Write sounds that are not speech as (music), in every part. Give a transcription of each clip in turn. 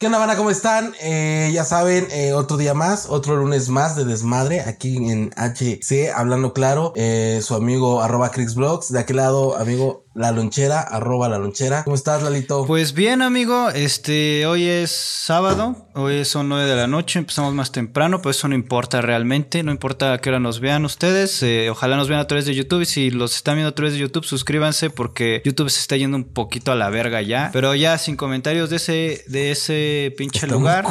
¿Qué onda, banda? ¿Cómo están? Eh, ya saben, eh, otro día más, otro lunes más de desmadre aquí en HC, hablando claro. Eh, su amigo arroba CrixBlogs. De aquel lado, amigo la lonchera, arroba la lonchera. ¿Cómo estás, Lalito? Pues bien, amigo. Este, hoy es sábado, hoy son nueve de la noche, empezamos más temprano, pero eso no importa realmente, no importa a qué hora nos vean ustedes. ojalá nos vean a través de YouTube y si los están viendo a través de YouTube, suscríbanse porque YouTube se está yendo un poquito a la verga ya. Pero ya sin comentarios de ese, de ese pinche lugar.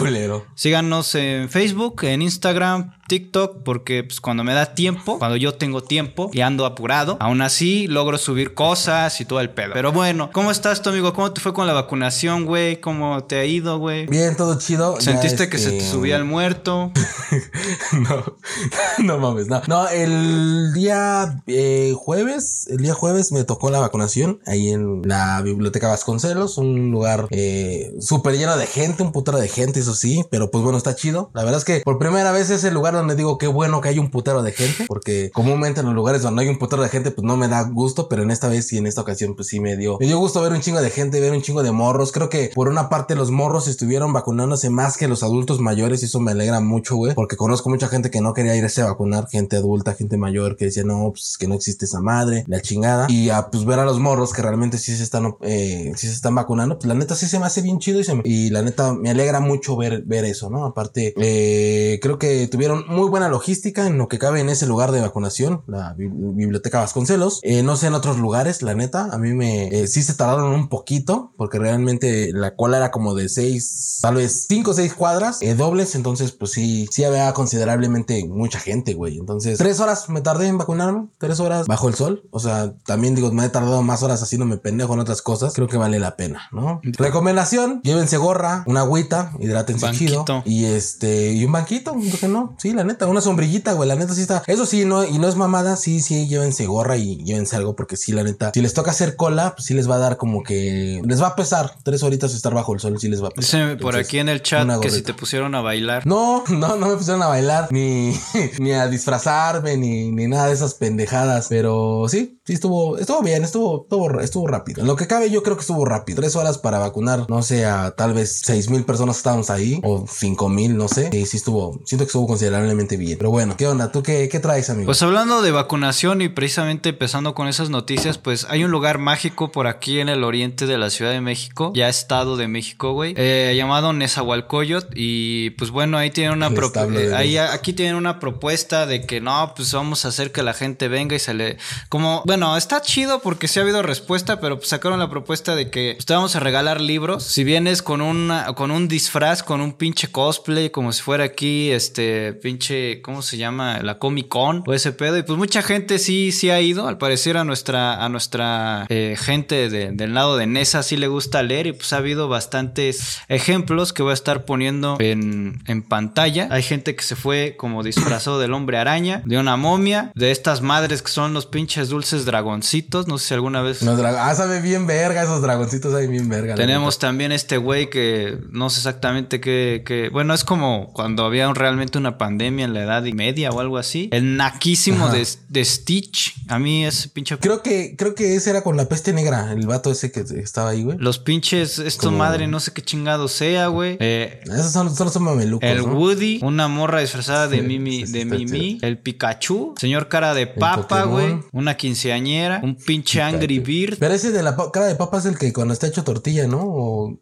Síganos en Facebook, en Instagram, TikTok porque pues, cuando me da tiempo, cuando yo tengo tiempo y ando apurado, aún así logro subir cosas y todo el pedo. Pero bueno, ¿cómo estás tu amigo? ¿Cómo te fue con la vacunación, güey? ¿Cómo te ha ido, güey? Bien, todo chido. ¿Sentiste que se te este, subía el muerto? (laughs) no, (laughs) no mames, no. No, el día eh, jueves, el día jueves me tocó la vacunación ahí en la biblioteca Vasconcelos, un lugar eh, súper lleno de gente, un putero de gente, eso sí, pero pues bueno, está chido. La verdad es que por primera vez es el lugar donde digo qué bueno que hay un putero de gente, porque comúnmente en los lugares donde hay un putero de gente, pues no me da gusto, pero en esta vez y en esta ocasión, pues sí me dio, me dio gusto ver un chingo de gente, ver un chingo de morros. Creo que por una parte los morros estuvieron vacunándose más que los adultos mayores y eso me alegra mucho, güey, porque conozco mucha gente que no quería irse a vacunar, gente adulta, gente mayor que decía, no, pues que no existe esa madre, la chingada. Y a pues ver a los morros que realmente sí se están, eh, sí se están vacunando, pues la neta sí se me hace bien chido y, se y la neta me alegra mucho ver, ver eso, ¿no? Aparte, eh, creo que tuvieron muy buena logística en lo que cabe en ese lugar de vacunación, la biblioteca Vasconcelos. Eh, no sé en otros lugares, la neta, a mí me eh, sí se tardaron un poquito porque realmente la cola era como de seis, tal vez cinco o seis cuadras eh, dobles, entonces pues sí, sí había considerablemente mucha gente, güey. Entonces, tres horas me tardé en vacunarme, tres horas bajo el sol. O sea, también digo, me he tardado más horas haciéndome pendejo en otras cosas. Creo que vale la pena, ¿no? Recomendación, llévense gorra, una agüita, hidrátense chido. Y este, y un banquito, ¿por qué no? Sí, la neta, una sombrillita, güey, la neta sí está. Eso sí, no, y no es mamada, sí, sí, llévense gorra y llévense algo, porque sí, la neta, si les toca hacer cola, pues sí les va a dar como que les va a pesar. Tres horitas estar bajo el sol, sí les va a pesar. por aquí en el chat que si te pusieron a bailar. No, no, no me pusieron a bailar, ni, (laughs) ni a disfrazarme, ni, ni nada de esas pendejadas. Pero sí, sí estuvo, estuvo bien, estuvo, estuvo, estuvo rápido. En lo que cabe, yo creo que estuvo rápido. Tres horas para vacunar, no sé, a tal vez seis mil personas estábamos ahí, o cinco mil, no sé. Y sí estuvo, siento que estuvo bien. Pero bueno, ¿qué onda? ¿Tú qué, qué traes, amigo? Pues hablando de vacunación y precisamente empezando con esas noticias, pues hay un lugar mágico por aquí en el oriente de la Ciudad de México, ya Estado de México, güey, eh, llamado Nezahualcóyotl. Y pues bueno, ahí tienen una propuesta. Eh, aquí tienen una propuesta de que no, pues vamos a hacer que la gente venga y se le. Como, bueno, está chido porque sí ha habido respuesta, pero pues sacaron la propuesta de que pues, te vamos a regalar libros. Si vienes con, una, con un disfraz, con un pinche cosplay, como si fuera aquí, este, pinche, ¿cómo se llama? La Comic Con o ese pedo. Y pues mucha gente sí, sí ha ido. Al parecer a nuestra, a nuestra eh, gente del lado de Nesa sí le gusta leer y pues ha habido bastantes ejemplos que voy a estar poniendo en, en pantalla. Hay gente que se fue como disfrazado del hombre araña, de una momia, de estas madres que son los pinches dulces dragoncitos. No sé si alguna vez. ah, sabe bien verga, esos dragoncitos ahí bien verga. Tenemos también este güey que no sé exactamente qué, qué. Bueno, es como cuando había realmente una pandemia en la edad media o algo así. El naquísimo de, de, Stitch. A mí es pinche. Creo que, creo que ese era con la peste negra, el vato ese que estaba ahí, güey. Los pinches, esto madre, no sé qué chingado sea, güey. Eh, Esos son, solo son mamelucos. El Woody, una morra disfrazada de Mimi, de Mimi, el Pikachu, señor cara de papa, güey. Una quinceañera, un pinche Angry Bird. Pero ese de la cara de papa es el que cuando está hecho tortilla, ¿no?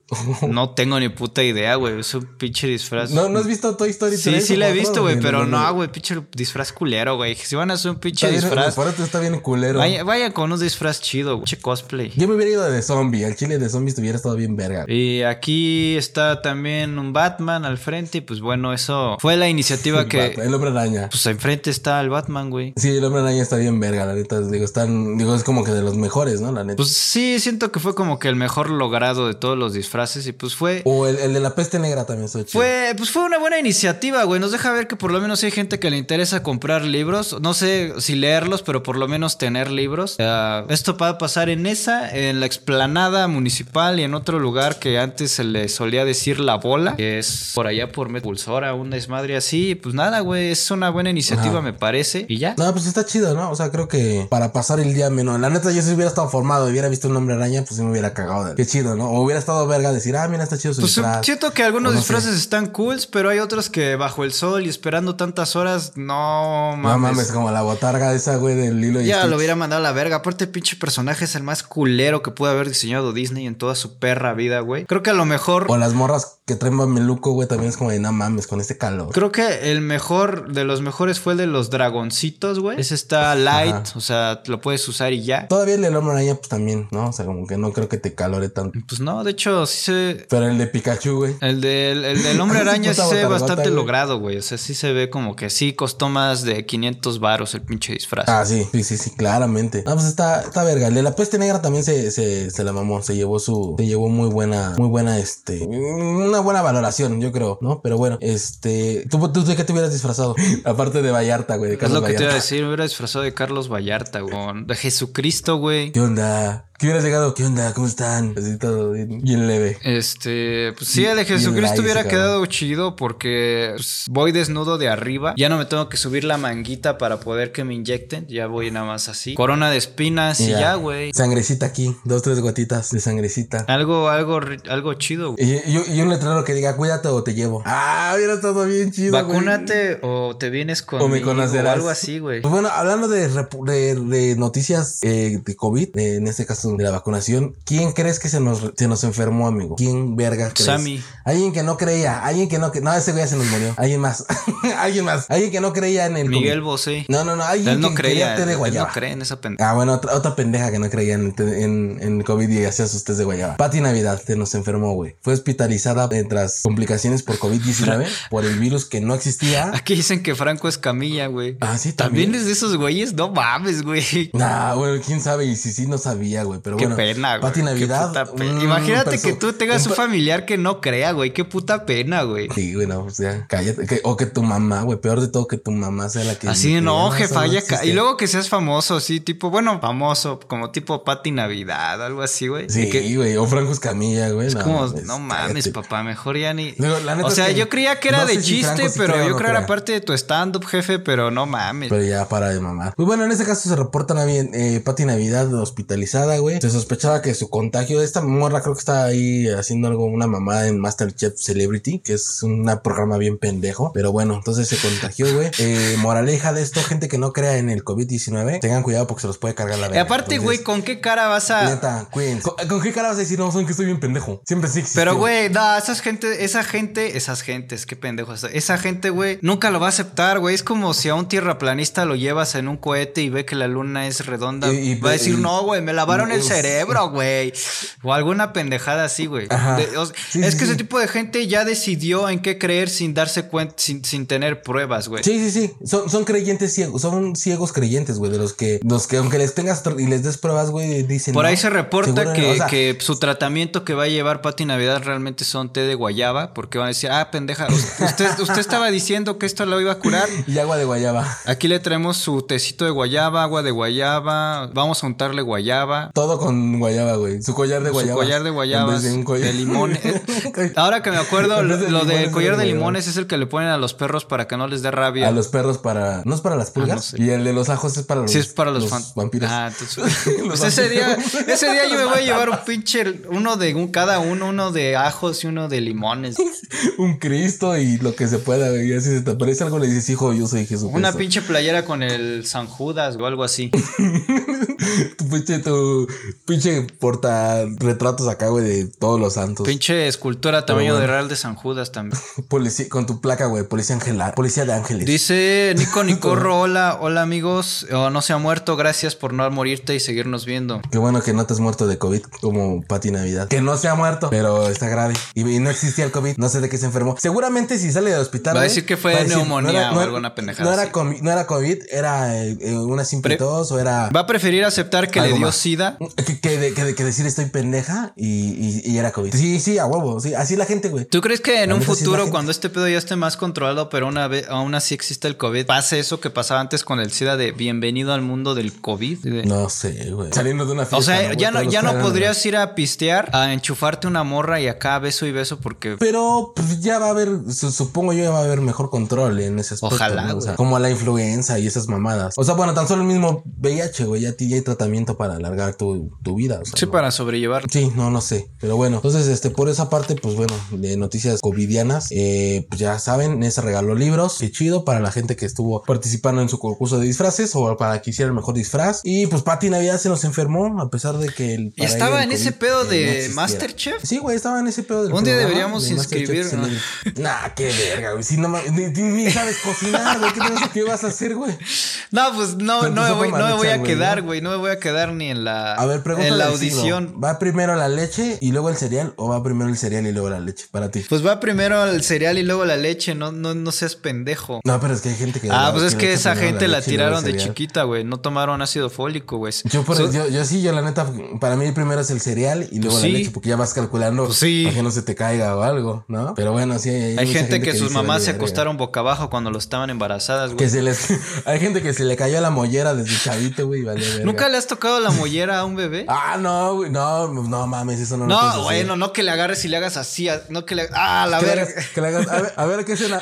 no tengo ni puta idea, güey. Es un pinche disfraz. ¿No, ¿no has visto Toy Story 3? Sí, sí la he visto, güey, pero no, güey, pinche disfraz culero, güey. Si van a hacer un pinche disfraz. está bien culero. Vaya, vaya, con un disfraz chido, güey. Pinche cosplay. Yo me hubiera ido de zombie. El chile de zombies estuviera estado bien verga. Y aquí está también un Batman al frente. Y pues bueno, eso fue la iniciativa (laughs) que. el hombre araña. Pues enfrente está el Batman, güey. Sí, el hombre araña está bien verga, la neta. Digo, están. Digo, es como que de los mejores, ¿no? La neta. Pues sí, siento que fue como que el mejor logrado de todos los disfraces. Y pues fue. O el, de la peste negra también Fue, pues fue una buena iniciativa, güey. Nos deja ver que por lo menos hay gente que le interesa comprar libros. No sé si leerlos, pero por lo menos tener libros. Uh, esto va a pasar en esa, en la explanada municipal y en otro lugar que antes se le solía decir la bola, que es por allá por Metpulsora, un desmadre así. Pues nada, güey, es una buena iniciativa, me parece. Y ya. No, pues está chido, ¿no? O sea, creo que para pasar el día menos. La neta, yo si hubiera estado formado y hubiera visto un hombre araña, pues sí me hubiera cagado. De... Qué chido, ¿no? O hubiera estado verga decir, ah, mira, está chido su pues disfraz. Siento que algunos no disfraces sé. están cool, pero hay otros que bajo el sol y esperando tantas horas, no mames. No mames, como la botarga esa, güey, del hilo y Ya Stitch. lo hubiera mandado a la verga. Aparte, el pinche personaje es el más culero que pudo haber diseñado Disney en toda su perra vida, güey. Creo que a lo mejor. O las morras que traen mameluco, güey, también es como de no mames con este calor. Creo que el mejor de los mejores fue el de los dragoncitos, güey. Ese está light, Ajá. o sea, lo puedes usar y ya. Todavía el del hombre araña, pues también, ¿no? O sea, como que no creo que te calore tanto. Pues no, de hecho, sí se. Pero el de Pikachu, güey. El del, el del hombre araña sí se ve bastante logrado, güey. O sea, sí se ve como que sí costó más de 500 varos el pinche disfraz. Ah, sí, sí, sí, sí, claramente. Ah, pues está, está verga. El de la peste negra también se, se, se la mamó. Se llevó su. Se llevó muy buena, muy buena, este. Una buena valoración, yo creo, ¿no? Pero bueno, este. ¿Tú, tú de qué te hubieras disfrazado? (laughs) Aparte de Vallarta, güey. De Carlos es lo que Vallarta. te iba a decir. Me hubiera disfrazado de Carlos Vallarta, güey. De Jesucristo, güey. ¿Qué onda? ¿Qué hubieras llegado? ¿Qué onda? ¿Cómo están? Así todo bien, bien leve. Este, pues sí, el de Jesucristo hubiera cabrón. quedado chido porque pues, voy desnudo de arriba. Ya no me tengo que subir la manguita para poder que me inyecten. Ya voy nada más así. Corona de espinas y ya, güey. Sangrecita aquí. Dos, tres gotitas de sangrecita. Algo, algo, algo chido, güey. Y, y, y, un letrero que diga, cuídate o te llevo. Ah, hubiera todo bien chido. Vacúnate o te vienes con o me conocerás. O algo así, güey. Pues bueno, hablando de, de, de noticias eh, de COVID, eh, en este caso de la vacunación, ¿quién crees que se nos, se nos enfermó, amigo? ¿Quién verga crees? Sammy. Alguien que no creía, alguien que no que no, ese güey ya se nos murió. Alguien más. (laughs) alguien más. Alguien que no creía en el Miguel Bosé. No, no, no, alguien él no que creía, té de él guayaba. no cree en esa pendeja. Ah, bueno, otra, otra pendeja que no creía en, en, COVID y hacía sus test de guayaba. Pati Navidad se nos enfermó, güey. Fue hospitalizada tras complicaciones por COVID-19 (laughs) por el virus que no existía. Aquí dicen que Franco es camilla, güey. Ah, sí, también. también. es de esos güeyes? No mames, güey. Nah, bueno, quién sabe. Y si sí, no sabía, güey. Pero Qué bueno. pena, güey. Pati Navidad. pe- un Imagínate perso- que tú tengas un familiar que no crea, güey. Qué puta pena, güey. Sí, güey, no, pues ya, cállate. Que- o que tu mamá, güey, peor de todo que tu mamá sea la que. Así no, eso jefa, ya ca- existe". Y luego que seas famoso, así, tipo, bueno, famoso, como tipo Pati Navidad, algo así, güey. Sí, Que- güey, o Franco Escamilla, güey. Es no, como, no mames, cállate. papá, mejor ya ni. Digo, la neta o es sea, que yo creía que era no de si chiste, sí pero o yo creo que era parte de tu stand-up, jefe, pero no mames. Pero ya para de mamar. Pues bueno, en este caso se reportan a bien, eh, Pati Navidad hospitalizada, güey. Se sospechaba que su contagio, esta morra creo que está ahí haciendo algo, una mamada en Masterchef Celebrity, que es un programa bien pendejo. Pero bueno, entonces se contagió, güey. Eh, moraleja de esto, gente que no crea en el COVID-19, tengan cuidado porque se los puede cargar la Y verga. aparte, Entonces, güey, ¿con qué cara vas a...? Neta, cuídense. ¿Con, con qué cara vas a decir, no, son que estoy bien pendejo? Siempre sí existió. Pero, güey, no, esas gente, esa gente, esas gentes, qué pendejo. Esa gente, güey, nunca lo va a aceptar, güey. Es como si a un tierraplanista lo llevas en un cohete y ve que la luna es redonda. Y- y- va a decir, y- no, güey, me lavaron el Uf. cerebro, güey. O alguna pendejada así, güey. Sí, es sí, que sí. ese tipo de gente ya decidió en qué creer sin darse cuenta, sin, sin tener pruebas, güey. Sí, sí, sí. Son, son creyentes ciegos. Son ciegos creyentes, güey. De los que, los que aunque les tengas y les des pruebas, güey, dicen. Por no, ahí se reporta no. que, O sea, que su tratamiento que va a llevar Pati Navidad realmente son té de guayaba, porque van a decir, ah, pendeja, (laughs) usted, usted estaba diciendo que esto lo iba a curar. Y agua de guayaba. Aquí le traemos su tecito de guayaba, agua de guayaba, vamos a untarle guayaba. Todo con guayaba, güey. Su collar de guayaba. Su collar de guayabas, de, collar- de limón. (laughs) Ahora que me acuerdo, lo, de lo del collar de limones es el que le ponen a los perros para que no les dé rabia. A los perros para. ¿No es para las pulgas? Ah, no sé. Y el de los ajos es para los. Sí, es para los, vampiros. Ah, entonces. (laughs) Los pues ese día, ese día yo me voy a llevar un (laughs) pinche, uno de un, cada uno, uno de ajos y uno de limones. un Cristo y lo que se pueda, güey. Y así se te aparece algo, le dices, hijo, yo soy Jesús. Una pinche playera con el San Judas o algo así. Tu pinche, tu pinche porta retratos acá, güey, de todos los santos. Pinche escultura tamaño bueno. de Real de San Judas también. (laughs) Policía, con tu placa, güey, policía angelar, policía de ángeles. Dice Nico (laughs) Nicorro, hola, hola amigos, Oh, no se ha muerto, gracias por no morirte y seguirnos viendo. Qué bueno que no te has muerto de COVID como Pati Navidad. Que no se ha muerto, pero está grave. Y, y no existía el COVID. No sé de qué se enfermó. Seguramente si sale del hospital. Va a decir que fue neumonía o era- alguna pendejada No era, así. comi- no era COVID, era eh, eh, una simple tos o era. Va a preferir aceptar que le dio más. sida que, (laughs) que, de- que de- que decir estoy pendeja y, y- y era COVID. Sí, sí, a huevo, sí, así la gente, güey. ¿Tú crees que en La un es futuro, cuando este pedo ya esté más controlado, pero una vez aún así existe el COVID, pase eso que pasaba antes con el SIDA de bienvenido al mundo del COVID? No sé, güey. Saliendo de una fiesta. o sea, ya no, ya no caras, podrías ir a pistear, a enchufarte una morra y acá beso y beso porque... Pero pues, ya va a haber, su- supongo yo, ya va a haber mejor control en ese aspecto. Ojalá, ¿no? O sea, güey. como la influenza y esas mamadas. O sea, bueno, tan solo el mismo VIH, güey, ya, ya hay tratamiento para alargar tu, tu vida. O sea, Sí, no- para sobrellevar. Sí, no, no sé. Pero bueno, entonces, este, por esa parte, pues bueno, de noticias covidianas, eh, pues ya saben, Nessa regaló libros. Qué chido para la gente que estuvo participando en su concurso de disfraces o para que hiciera el mejor disfraz. Y pues Pati Navidad se nos enfermó, a pesar de que el. ¿Y para estaba en el ese pedo eh, no de existía. Masterchef? Sí, güey, estaba en ese pedo del Un día deberíamos de inscribirnos. Nah, qué verga, güey. Si no ni, ni- sabes cocinar, güey. ¿Qué, vas- qué vas a hacer, güey? No, pues no, tu no me voy, no me voy a Maruchan, güey, quedar, ¿no? güey. No me voy a quedar ni en la, A ver, pregúntale. en la audición. ¿Va primero la leche y luego el cereal o va primero el cereal y luego la leche para ti? Pues va primero el cereal y luego la leche, no, no, no seas pendejo. No, pero es que hay gente que. Ah, pues es que esa gente la tiraron de chiquita, güey. No tomaron ácido fólico, güey. Yo, por- So- yo, yo sí, yo la neta, para mí primero es el cereal y luego Pues la sí. leche, porque ya vas calculando Pues sí. para que no se te caiga o algo, ¿no? Pero bueno, sí. Hay, Hay gente que sus mamás se acostaron boca abajo cuando lo estaban embarazadas, güey. Que se les, (laughs) hay gente que se le cayó la mollera desde chavito, güey, vale. ¿Nunca le has tocado la mollera a un bebé? Ah, no, güey, no, no mames, eso no lo puedes no, hacer. bueno, no que le agarres y le hagas así, no que le ah, la verga. que le hagas- a ver, a ver qué escena.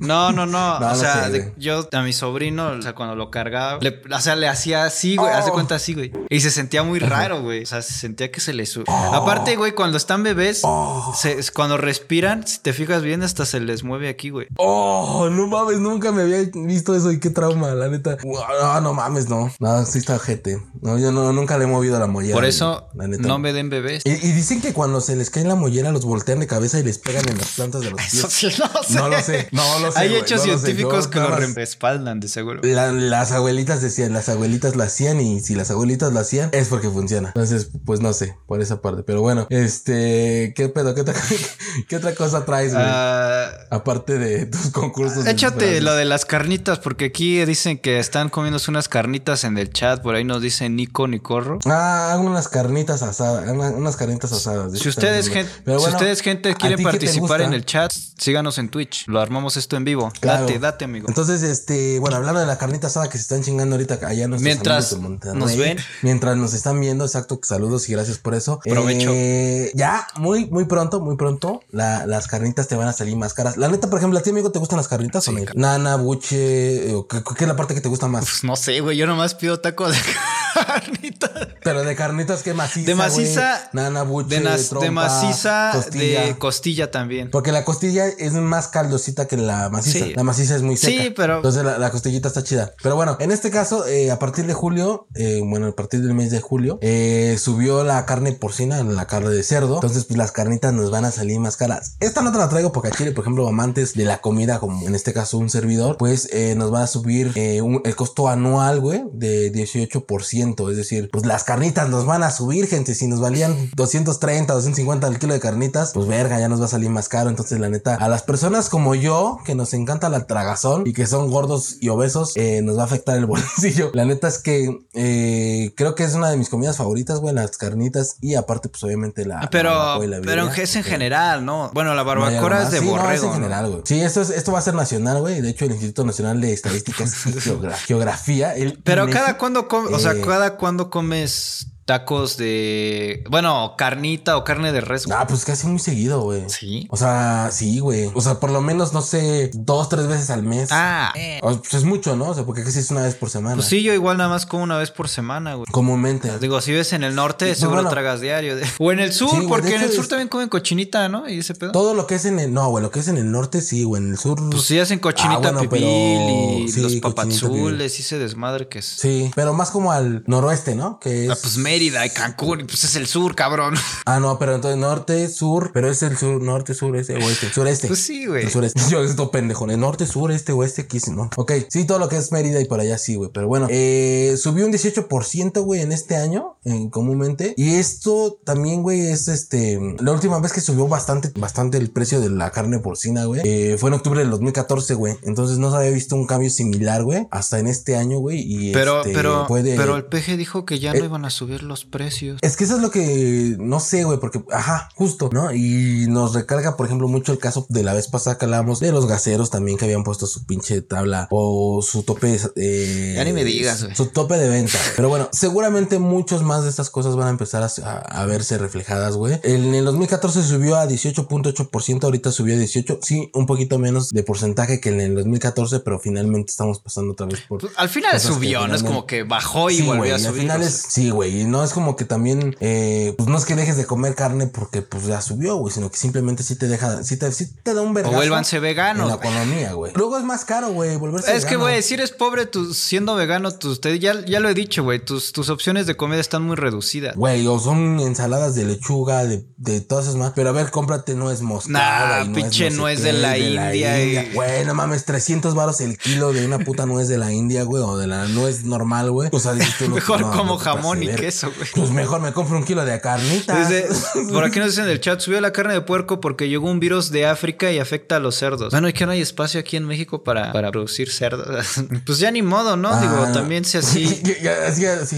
No, no, no, (laughs) No, o no sea, sé, de- yo a mi sobrino, o sea, cuando lo cargaba, le- o sea, le hacía así, güey, Oh. hace cuenta así, güey. Y se sentía muy raro, güey. O sea, se sentía que se le su... Aparte, güey, cuando están bebés, Oh. se- cuando respiran, si te fijas bien, hasta se les mueve aquí, güey. Oh, no mames, nunca me había visto eso y qué trauma, la neta. No, no mames, no. No, sí está gente. No, yo no, nunca le he movido la mollera. Por eso, la neta. no me den bebés. Y, y dicen que cuando se les cae la mollera los voltean de cabeza y les pegan en las plantas de los pies. Eso sí, no sé. No lo sé, no lo sé, Hay hechos no científicos que lo respaldan, de seguro. La- las abuelitas decían, las abuelitas lo hacían y si las abuelitas lo hacían es porque funciona. Entonces, pues no sé, por esa parte. Pero bueno, este, ¿qué pedo? ¿Qué otra, (laughs) qué otra cosa traes, güey? Ah, Aparte de tus concursos. Échate lo de las carnitas, porque aquí dicen que están comiéndose unas carnitas en el chat. Por ahí nos dice Nico Nicorro. Ah, unas carnitas asadas, una- unas carnitas asadas. Si ustedes, gente, Pero si bueno, ustedes, gente, ¿a quieren participar en el chat, síganos en Twitch. Lo armamos esto en vivo. Claro. Date, date, amigo. Entonces, este, bueno, hablando de la carnita asada que se están chingando ahorita allá nuestros Mientras amigos de nos ven. Mientras nos están viendo, exacto, saludos y gracias por eso. Provecho. Eh, ya, muy, muy pronto, muy pronto, la- las carnitas te van a salir más caras. La neta, por ejemplo, ¿a ti, amigo, te gustan las carnitas o no? Nana, buche, o ¿qué, qué es la parte que te gusta más? Pues no sé, güey. Yo nomás pido tacos de (laughs) carnitas. Pero de carnitas, ¿qué maciza? De maciza. Nana, buche, De, nas- trompa, de maciza, costilla. de costilla también. Porque la costilla es más caldosita que la maciza. Sí. La maciza es muy seca. Sí, pero- Entonces la, la costillita está chida. Pero bueno, en este caso, eh, a partir de julio, eh, bueno, a partir del mes de julio, eh, subió la carne porcina, la carne de cerdo. Entonces, pues las carnitas nos van a salir más caras. Esta no te la traigo porque a Chile, por ejemplo, amantes de la comida, como en este caso un servidor, pues eh, nos va a subir un- el costo anual, güey, de 18%. Es decir, pues las carnitas nos van a subir, gente. Si nos valían 230, 250 el kilo de carnitas, pues verga, ya nos va a salir más caro. Entonces, la neta, a las personas como yo, que nos encanta la tragazón y que son gordos y obesos, eh, nos va a afectar el (laughs) bolsillo. La neta es que eh, creo que es una de mis comidas favoritas, güey, las carnitas. Y aparte, pues obviamente la. Pero, y la pero es en general, ¿no? Bueno, la No barbacoa es de Sí, no, borrego. es en ¿no? general, güey. Sí, esto, es, esto va a ser nacional, güey. De hecho, el Instituto Nacional de Estadísticas y (laughs) Geogra- Geografía. el Pero INEGI, cada cuando comes, o sea, eh, cada cuando comes this tacos de, bueno, carnita o carne de res. Ah, pues casi muy seguido, güey. Sí. O sea, sí, güey. O sea, por lo menos, no sé, dos, tres veces al mes. Ah, O, pues es mucho, ¿no? O sea, porque casi es una vez por semana. pues sí, yo igual nada más como una vez por semana, güey. Comúnmente. Digo, si ves en el norte, Pues seguro bueno. tragas diario. (laughs) O en el sur, Sí, güey, porque en el sur es- también comen cochinita, ¿no? Y ese pedo. Todo lo que es en el. No, güey, lo que es en el norte, sí, güey. En el sur. Pues sí hacen cochinita Ah, bueno, pibil pero- y sí, los papazules y ese desmadre que es. Sí, pero más como al noroeste, ¿no? Que es. Ah, pues Mérida y Cancún, y pues es el sur, cabrón. (laughs) Ah, no, pero entonces norte, sur, pero es el sur, norte, sur, este, oeste, sureste. Pues sí, güey. El sureste. (laughs) Yo esto pendejo, el norte, sur, este, oeste, aquí ¿no? Ok, sí, todo lo que es Mérida y por allá sí, güey. Pero bueno, eh, subió un 18%, güey, en este año, en comúnmente. Y esto también, güey, es este. La última vez que subió bastante, bastante el precio de la carne porcina, güey, eh, fue en octubre del 2014, güey. Entonces no se había visto un cambio similar, güey, hasta en este año, güey. Y Pero, este, pero, puede- pero el PG dijo que ya Eh, no iban a subir los precios. Es que eso es lo que no sé, güey, porque, ajá, justo, ¿no? Y nos recarga, por ejemplo, mucho el caso de la vez pasada que hablábamos de los gaseros también que habían puesto su pinche tabla o su tope. Eh, ya ni me digas, güey. Su tope de venta. Pero bueno, seguramente muchos más de estas cosas van a empezar a, a verse reflejadas, güey. En el 2014 subió a 18.8%, ahorita subió a 18, sí, un poquito menos de porcentaje que en el 2014, pero finalmente estamos pasando otra vez por. Al final subió, no es como que bajó y volvió a subir. Al final es, sí, güey, no es como que también, eh, pues no es que dejes de comer carne porque pues ya subió, güey, sino que simplemente sí te deja, sí te, sí te da un vergazo. O vuélvanse veganos. En la economía, güey. Luego es más caro, güey, volverse Es que, güey, si eres pobre, tú siendo vegano, tú, ya, ya lo he dicho, güey, tus, tus opciones de comida están muy reducidas. Güey, o son ensaladas de lechuga, de, de todas esas más. Pero a ver, cómprate no es moscada. Nah, pinche no es de, la, India. Güey, no mames, 300 baros el kilo de una puta nuez de la India, güey, o de la nuez normal, güey. O sea, (laughs) mejor como jamón y queso, güey. Pues mejor me compro un kilo de carnita. (laughs) por aquí nos dicen en el chat, subió la carne de puerco porque llegó un virus de África y afecta a los cerdos. Bueno, y que no hay espacio aquí en México para, para producir cerdos. (laughs) pues ya ni modo, ¿no? Digo, ah, también sea así. (laughs) ya,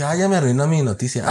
ah, ya me arruinó mi noticia.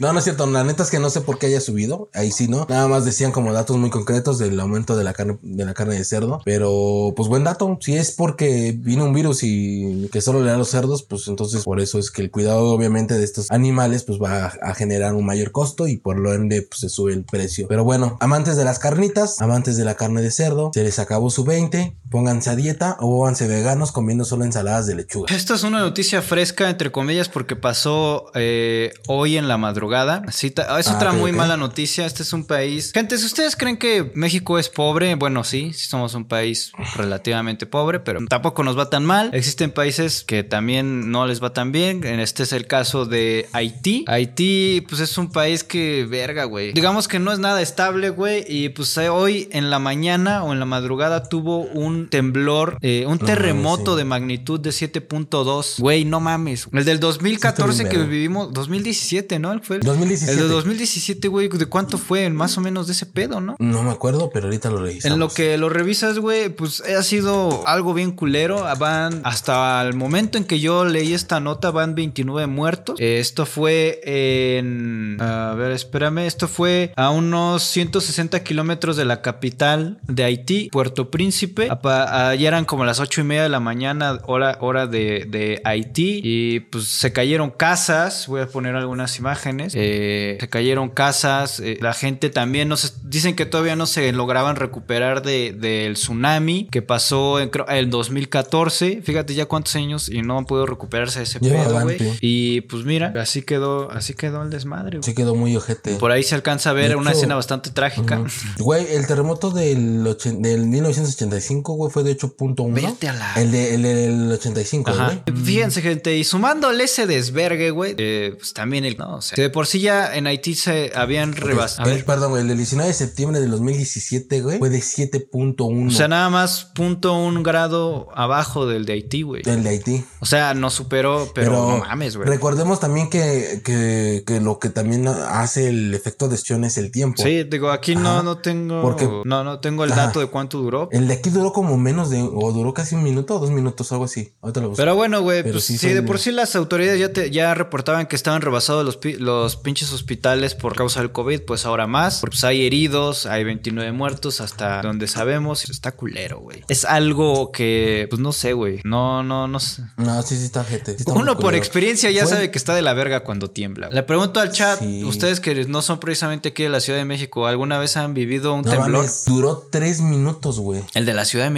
no, no es cierto. La neta es que no sé por qué haya subido. Ahí sí, ¿no? Nada más decían como datos muy concretos del aumento de la carne, de la carne de cerdo. Pero, pues buen dato. Si es porque vino un virus y que solo le da a los cerdos, pues entonces por eso es que el cuidado, obviamente, de estos animales, pues va a, generar un mayor costo y por lo ende, pues se sube el precio. Pero bueno, amantes de las carnitas, amantes de la carne de cerdo, se les acabó su 20. Pónganse a dieta o pónganse veganos comiendo solo ensaladas de lechuga. Esta es una noticia fresca, entre comillas, porque pasó eh, hoy en la madrugada. es ah, otra muy mala noticia. Este es un país. Gente, si ustedes creen que México es pobre, bueno, sí, sí somos un país relativamente pobre, pero tampoco nos va tan mal. Existen países que también no les va tan bien. Este es el caso de Haití. Haití, pues es un país que, verga, güey. Digamos que no es nada estable, güey. Y pues hoy en la mañana o en la madrugada tuvo un temblor, eh, un terremoto de magnitud de 7.2. Güey, no mames. El del 2014 que vivimos, 2017, ¿no? Fue el, 2017. El de 2017, güey, ¿de cuánto fue? Más o menos de ese pedo, ¿no? No me acuerdo, pero ahorita lo revisamos. En lo que lo revisas, güey, pues ha sido algo bien culero. Van hasta el momento en que yo leí esta nota, van 29 muertos. esto fue en. A ver, espérame. Esto fue a unos 160 kilómetros de la capital de Haití, Puerto Príncipe. Ayer eran como las 8 y media de la mañana, hora, hora de, de Haití. Y pues se cayeron casas. Voy a poner algunas imágenes. Eh, se cayeron casas. Eh, la gente también no se, dicen que todavía no se lograban recuperar del de, tsunami que pasó en el 2014. Fíjate ya cuántos años y no han podido recuperarse de ese pedo, güey. Y pues mira, así quedó, así quedó el desmadre. Sí quedó muy ojete. Por ahí se alcanza a ver una escena bastante trágica. Güey, el terremoto del, del 1985, güey, fue de 8.1. Vete a la... El, de, el del 85, güey. Fíjense, gente, y sumándole ese desvergue, güey, eh, pues también el... No, o sea, de por sí ya en Haití se habían rebasado. Perdón, güey, el del 19 de septiembre del 2017, güey, fue de 7.1. O sea, nada más punto un grado abajo del de Haití, güey. Del de Haití. O sea, no superó, pero, no mames, güey. Recordemos también que, que, que, lo que también hace el efecto de Sion es el tiempo. Sí, digo, aquí no, no tengo. Porque, no, no tengo el dato de cuánto duró. El de aquí duró como menos de. O duró casi un minuto o dos minutos, algo así. Ahorita lo busco. Pero bueno, güey, pues sí, de por sí las autoridades ya, te, ya reportaban que estaban rebasados los, los pinches hospitales por causa del COVID, pues ahora más. Pues hay heridos, hay 29 muertos hasta donde sabemos. Está culero, güey. Es algo que, pues no sé, güey. No, no, no sé. No, sí, sí está gente. Uno por experiencia ya sabe que está de la verga cuando tiembla. Le pregunto al chat, ustedes que no son precisamente aquí de la Ciudad de México, ¿alguna vez han vivido un temblor? duró tres minutos, güey. ¿El de la Ciudad de México?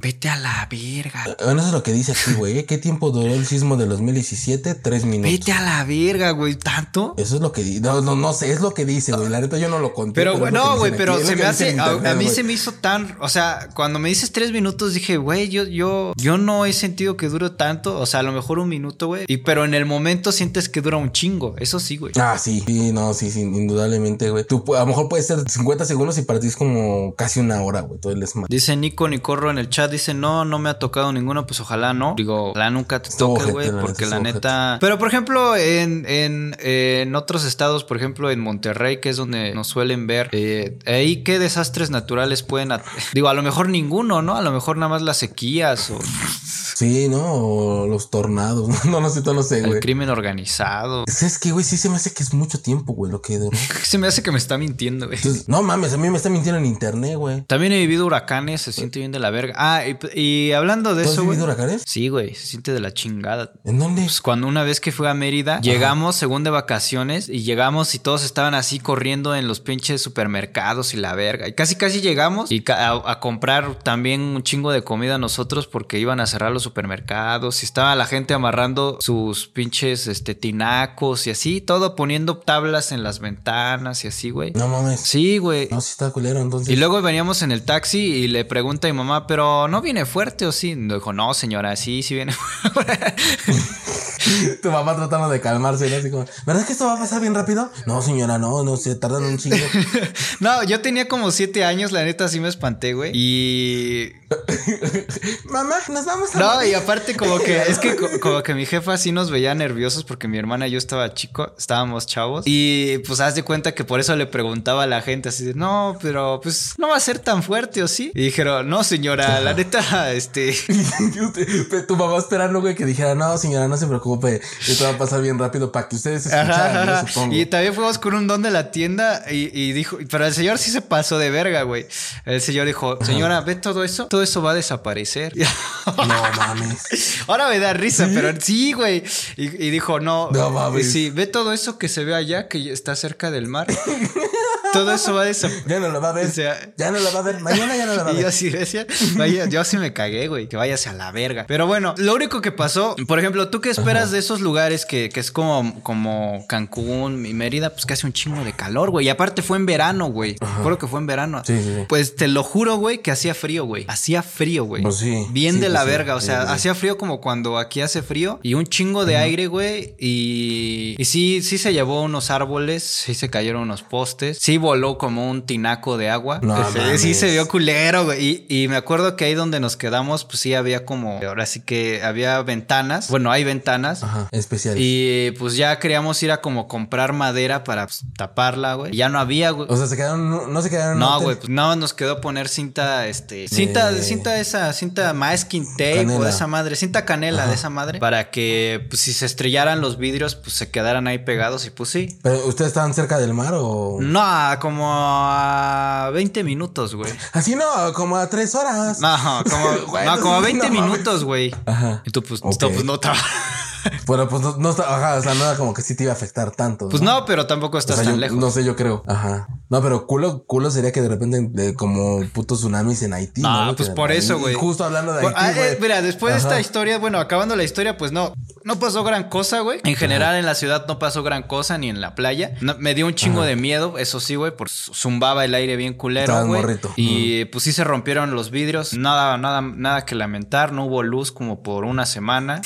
Vete a la verga. Bueno, eso es lo que dice aquí, güey. ¿Qué tiempo duró el sismo de 2017? Tres minutos. Vete a la verga, güey. ¿Tanto? Eso es lo que dice. No, no, no sé, es lo que dice, güey. La neta yo no lo conté. Pero, güey, no, güey, pero se me hace. a, mí se me hizo tan. O sea, cuando me dices tres minutos, dije, güey, yo, yo, yo no he sentido que dure tanto. O sea, a lo mejor un minuto, güey. Y pero en el momento sientes que dura un chingo. Eso sí, güey. Ah, sí. Sí, no, sí, sí, indudablemente, güey. Tú a lo mejor puede ser 50 segundos y para ti es como casi una hora, güey. Todo el desmadre. Dice Nico En el chat, dice, no, no me ha tocado ninguno, pues ojalá no. Digo, ojalá nunca te toque, güey, porque la neta. Pero por ejemplo, en, en, en, otros estados, por ejemplo, en Monterrey, que es donde nos suelen ver, eh, ahí qué desastres naturales pueden. Digo, a lo mejor ninguno, ¿no? A lo mejor nada más las sequías o. Sí, ¿no? O los tornados. (laughs) No, no sé, no sé, güey. El crimen organizado. Es que, güey, sí se me hace que es mucho tiempo, güey, lo que duró. (laughs) Se me hace que me está mintiendo, güey. Entonces, no mames, a mí me está mintiendo en internet, güey. También he vivido huracanes, se siente bien de la verga. Ah, y, y hablando de ¿Tú has eso, güey. vivido huracanes? Sí, güey, se siente de la chingada. ¿En dónde? Pues cuando una vez que fui a Mérida, llegamos según de vacaciones y llegamos y todos estaban así corriendo en los pinches supermercados y la verga. Y casi casi llegamos y a, a comprar también un chingo de comida nosotros porque iban a cerrar los supermercados y estaba la gente amarrando sus pinches este tinacos y así, todo poniendo tablas en las ventanas y así, güey. No mames. Sí, güey. No, sí está culero, entonces. Y luego veníamos en el taxi y le pregunta a mi mamá, pero ¿no viene fuerte o sí? No, dijo, no, señora, sí, sí viene fuerte. (laughs) tu mamá tratando de calmarse, ¿no? Así como, ¿verdad que esto va a pasar bien rápido? No, señora, no, no, se tardan un chingo. (laughs) no, yo tenía como siete años, la neta sí me espanté, güey. Y. (laughs) mamá, nos vamos a. No, morir". y aparte, como que es que co- como que mi jefa sí nos veía nerviosos porque mi hermana y yo estaba chico, estábamos chavos. Y pues haz de cuenta que por eso le preguntaba a la gente así de, no, pero pues no va a ser tan fuerte o sí. Y dijeron, no, señora, la neta, (laughs) este. Pero (laughs) tu mamá esperando, güey, que dijera, no, señora, no se preocupe, esto va a pasar bien rápido para que ustedes escucharan, Ajá, yo ajá. supongo. Y también fuimos con un don de la tienda y, y dijo, pero el señor sí se pasó de verga, güey. El señor dijo, señora, ve todo eso, todo eso va a desaparecer. (laughs) No mames. (laughs) Ahora me da risa, pero sí, güey. Y, y dijo, no, No mames. sí, ve todo eso que se ve allá, que está cerca del mar. (laughs) todo eso va a desaparecer. Ya no lo va a ver. O sea- ya no lo va a ver. Mañana ya no lo va a (laughs) Y yo ver. así decía, vaya, yo así me cagué, güey, que vayas a la verga. Pero bueno, lo único que pasó, por ejemplo, ¿tú qué esperas de esos lugares que, que es como, como Cancún y Mérida? Pues que hace un chingo de calor, güey. Y aparte fue en verano, güey. Creo que fue en verano. Sí, sí, sí. Pues te lo juro, güey, que hacía frío, güey. Hacía frío, güey. Pues sí. Bien Sí, de pues la sí. verga. O sea, hacía frío como cuando aquí hace frío y un chingo de aire, güey. Y, y sí, sí se llevó unos árboles, sí se cayeron unos postes, sí voló como un tinaco de agua. No Sí, mames. sí se vio culero, güey. Y, y me acuerdo que ahí donde nos quedamos, pues sí había como, ahora sí que había ventanas. Bueno, hay ventanas. Ajá, especial. Y pues ya queríamos ir a como comprar madera para pues, taparla, güey. Ya no había, güey. O sea, se quedaron, no, no se quedaron. No, güey, pues no, nos quedó poner cinta, este, cinta, Eh, cinta esa, cinta masking tape o de esa madre, cinta canela de esa madre, para que, pues, si se estrellaran los vidrios, pues se quedaran ahí pegados y pues sí. ¿Pero ustedes estaban cerca del mar o.? No, como a 20 minutos, güey. (laughs) Así no, como a tres horas. No, como, (laughs) Bueno, no, como a 20 no minutos, güey. Ajá. Y tú, pues, Ok. tú, pues no te- (laughs) Bueno, pues no, no está, ajá, o sea, era como que sí te iba a afectar tanto. Pues no, pero tampoco O estás sea, tan yo- lejos. No sé, yo creo. Ajá. No, pero culo, culo sería que de repente de como putos tsunamis en Haití. No, güey? pues Que- por eso, güey. Justo hablando de Por- Haití, ah, eh, mira, después de esta historia, bueno, acabando la historia, pues no, no pasó gran cosa, güey. En general en la ciudad no pasó gran cosa, ni en la playa. No- me dio un chingo de miedo, eso sí, güey, porque zumbaba el aire bien culero, güey. Y pues sí se rompieron los vidrios, nada, nada, nada que lamentar, no hubo luz como por una semana.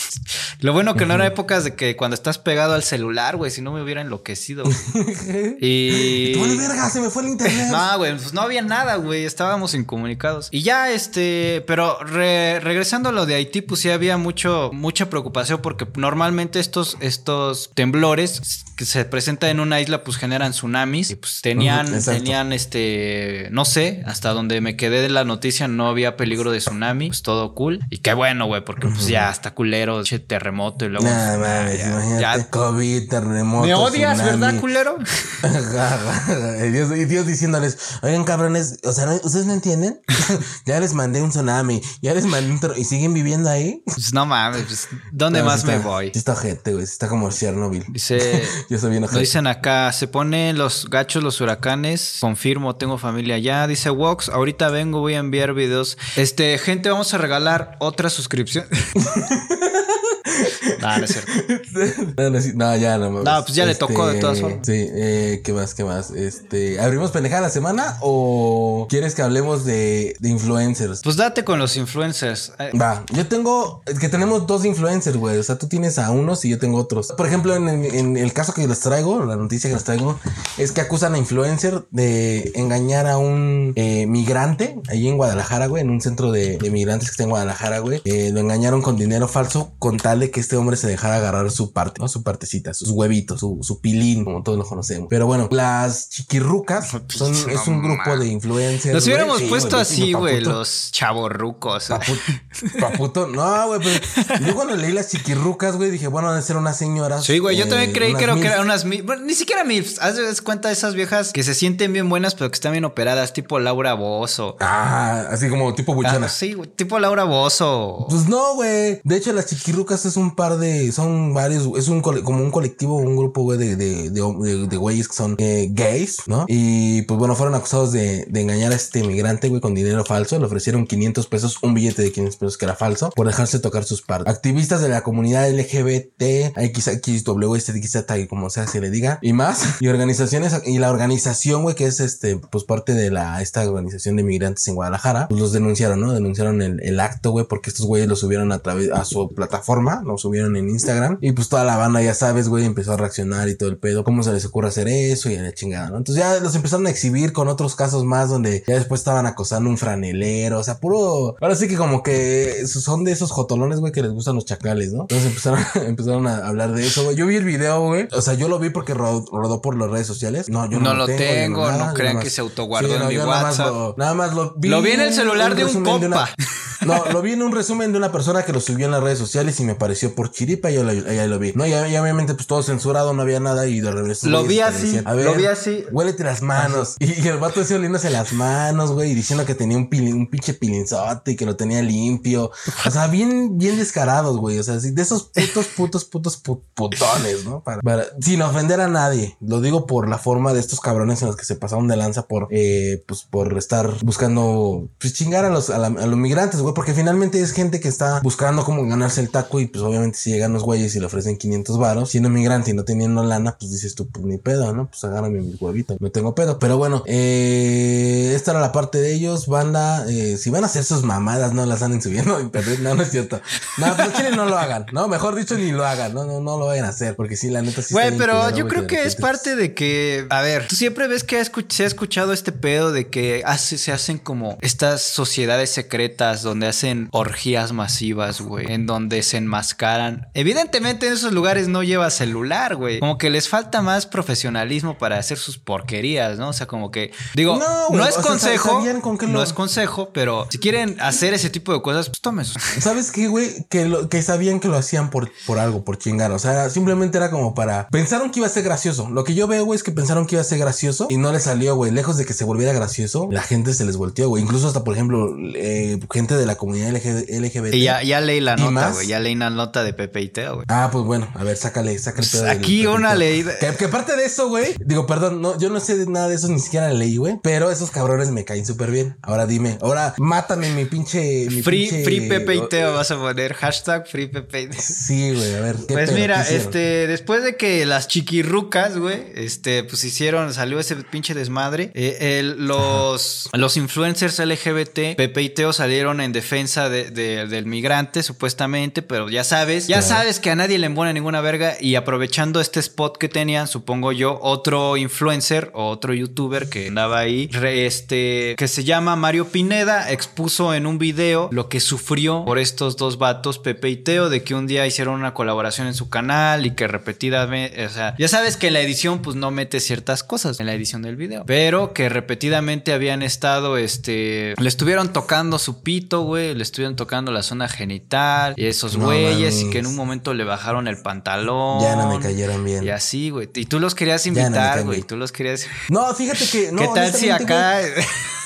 Lo bueno que no era épocas de que cuando estás pegado al celular, güey, si no me hubiera enloquecido. (laughs) y... Vale verga, se me fue el internet. No, güey, pues no había nada, güey. Estábamos incomunicados. Y ya, este, pero re- regresando a lo de Haití, pues sí había mucho, mucha preocupación porque normalmente estos, estos temblores que se presentan en una isla, pues generan tsunamis. Y pues tenían, exacto. tenían, este, no sé, hasta donde me quedé de la noticia no había peligro de tsunami. Pues todo cool. Y qué bueno, güey, porque pues ya está culero, che, terremoto y luego. Nada mames, ya- imagínate. ya- COVID, terremoto. Me odias, tsunami. ¿verdad, culero? (laughs) y, Dios, y Dios diciéndoles, oigan cabrones, o sea, ¿no- ¿ustedes no entienden? (laughs) ya les mandé un tsunami, ya les mandé un... ¿Y siguen viviendo ahí? Pues no mames, pues, ¿dónde No, más me voy? Está gente, güey, está como Chernobyl. Dice. (laughs) Yo soy bien ojete. dicen acá, se ponen los gachos los huracanes. Confirmo, tengo familia allá. Dice Wox, ahorita vengo, voy a enviar videos. Este, gente, vamos a regalar otra suscripción. No, no es cierto. (laughs) No, no, ya no mames. No, pues ya le tocó de todas formas. Sí, eh, ¿qué más? ¿Qué más? Este, ¿abrimos pendejada la semana o quieres que hablemos de, de influencers? Pues date con los influencers. Eh, Va, yo tengo, es que tenemos dos influencers, güey. O sea, tú tienes a unos y yo tengo otros. Por ejemplo, en, el- en el caso que les traigo, la noticia que les traigo, es que acusan a influencer de engañar a un eh, migrante ahí en Guadalajara, güey, en un centro de, de migrantes que está en Guadalajara, güey. Eh, lo engañaron con dinero falso con tal de que este hombre se dejara agarrar su parte, ¿no? Su partecita, sus huevitos, su, su pilín, como todos lo conocemos. Pero bueno, las chiquirrucas (laughs) son, es un grupo de influencers. Nos hubiéramos puesto así, güey, paputo. los chavorrucos. Papu- (laughs) Paputo, no, güey, pero yo cuando leí las chiquirrucas, güey, dije, bueno, deben ser unas señoras. Sí, güey, yo eh, también creí unas que, era- que mil- eran unas mi- bueno, ni siquiera MILFs. Haz cuenta de esas viejas que se sienten bien buenas, pero que están bien operadas, tipo Laura Bozo. Ah, así como tipo buchona. Ah, sí, tipo Laura Bozo. Pues no, güey. De hecho, las chiquirrucas es un par de. Son varios. Es un como un colectivo, un grupo, güey, de, de, de, de- güeyes que son eh, gays, ¿no? Y pues bueno, fueron acusados de, de engañar a este migrante, güey, con dinero falso. Le ofrecieron 500 pesos, un billete de 500 pesos que era falso, por dejarse tocar sus partes. Activistas de la comunidad LGBT, XXW, como sea se le diga, y más. (laughs) Y organizaciones, y la organización, güey, que es este, pues parte de la, esta organización de migrantes en Guadalajara, pues los denunciaron, ¿no? Denunciaron el, el acto, güey, porque estos güeyes lo subieron a través, a su plataforma, lo subieron en Instagram, y pues toda la banda, ya sabes, güey, empezó a reaccionar y todo el pedo, cómo se les ocurre hacer eso y a la chingada, ¿no? Entonces ya los empezaron a exhibir con otros casos más donde ya después estaban acosando un franelero, o sea, puro, ahora sí que como que son de esos jotolones, güey, que les gustan los chacales, ¿no? Entonces empezaron, (laughs) empezaron a hablar de eso, güey. Yo vi el video, güey, o sea, yo lo vi porque ro- rodó por las redes sociales. No, yo no, No lo yo tengo, no nada, yo crean que se autoguardó en mi yo nada más WhatsApp. lo- Nada más lo vi. Lo vi en el celular de un una- compa. (laughs) no, lo vi en un resumen de una persona que lo subió en las redes sociales y me pareció por chiripa y yo lo, ahí lo vi. No, ya obviamente pues todo censurado, no había nada y de regreso. Lo vi así, decían, "A lo vi así". Huélete las manos. Y, (laughs) y el vato decía oliéndose las manos, güey, y diciendo que tenía un, un pinche pilinzote y que lo tenía limpio. O sea, bien, bien descarados, güey. O sea, sí, de esos putos, putos, putos pu- putones, ¿no? Para, para- sin ofender a nadie. Lo digo por la forma de estos cabrones en los que se pasaron de lanza por, eh, pues, por estar buscando, pues, chingar a los, a, la- a los migrantes, güey. Porque finalmente es gente que está buscando cómo ganarse el taco y, pues, obviamente si llegan los güeyes y le ofrecen 500 varos, siendo migrante y no teniendo lana, pues dices tú, pues, ni pedo, ¿no? Pues agárrame mis huevitos, no tengo pedo. Pero bueno, eh, esta era la parte de ellos, banda, eh, si van a hacer sus mamadas, no las anden subiendo (laughs) a internet, no, no es cierto. No, pero chile no lo hagan, ¿no? Mejor dicho, ni lo hagan, no, no, no lo vayan a hacer, porque sí, la neta sí. Güey, pero yo creo que es parte de que, a ver, tú siempre ves que se ha escuchado este pedo de que hace, se hacen como estas sociedades secretas donde hacen orgías masivas, güey, en donde se enmascaran. Evidentemente en esos lugares no lleva celular, güey. Como que les falta más profesionalismo para hacer sus porquerías, ¿no? O sea, como que, digo, No, no, güey, es o sea, consejo, con no es consejo, pero si quieren hacer ese tipo de cosas, pues tomen sus- (laughs) ¿Sabes qué, güey? Que, lo, que sabían que lo hacían por, por algo, por chingar. O sea, simplemente era como para. Pensaron que iba a ser gracioso. Lo que yo veo, güey, es que pensaron que iba a ser gracioso y no le salió, güey. Lejos de que se volviera gracioso, la gente se les volteó, güey. Incluso hasta, por ejemplo, eh, gente de la comunidad LG LGBT. Y ya, ya leí la ¿Y nota, güey. Ya leí la nota de Pepe y Teo, güey. Ah, pues bueno, a ver, sácale, sácale del- Aquí una leída. Que, que aparte de eso, güey, digo, perdón, no, yo no sé de nada de eso, ni siquiera leí, güey. Pero esos cabrones me caen súper bien. Ahora dime, ahora mátame mi pinche. Mi Free, pinche- free Pepe y Teo, vas a poner hashtag Free Pepe. Sí, güey, a ver. ¿qué Pues pedo? mira, este, después de que las chiquirrucas, güey, este, pues hicieron, salió ese pinche desmadre, eh, el- los, los influencers LGBT, Pepe y Teo salieron en defensa de- de- del migrante, supuestamente, pero ya sabes, ya sabes que a nadie le embona ninguna verga y aprovechando este spot que tenían, supongo yo, otro influencer o otro youtuber que andaba ahí, re- este, que se llama Mario Pineda, expuso en un video lo que sufrió por estos dos vatos, Pepe y Teo, de que un día hicieron una colaboración en su canal y que repetidamente, o sea, ya sabes que la edición pues no mete ciertas cosas en la edición del video, pero que repetidamente habían estado, este, le estuvieron tocando su pito, güey, le estuvieron tocando la zona genital y esos No güeyes y que en un momento le bajaron el pantalón. Ya no me cayeron bien. Y así, güey. Y tú los querías no invitar, güey. bien. Tú los querías. No, fíjate que. No, ¿Qué tal si acá. güey, (laughs)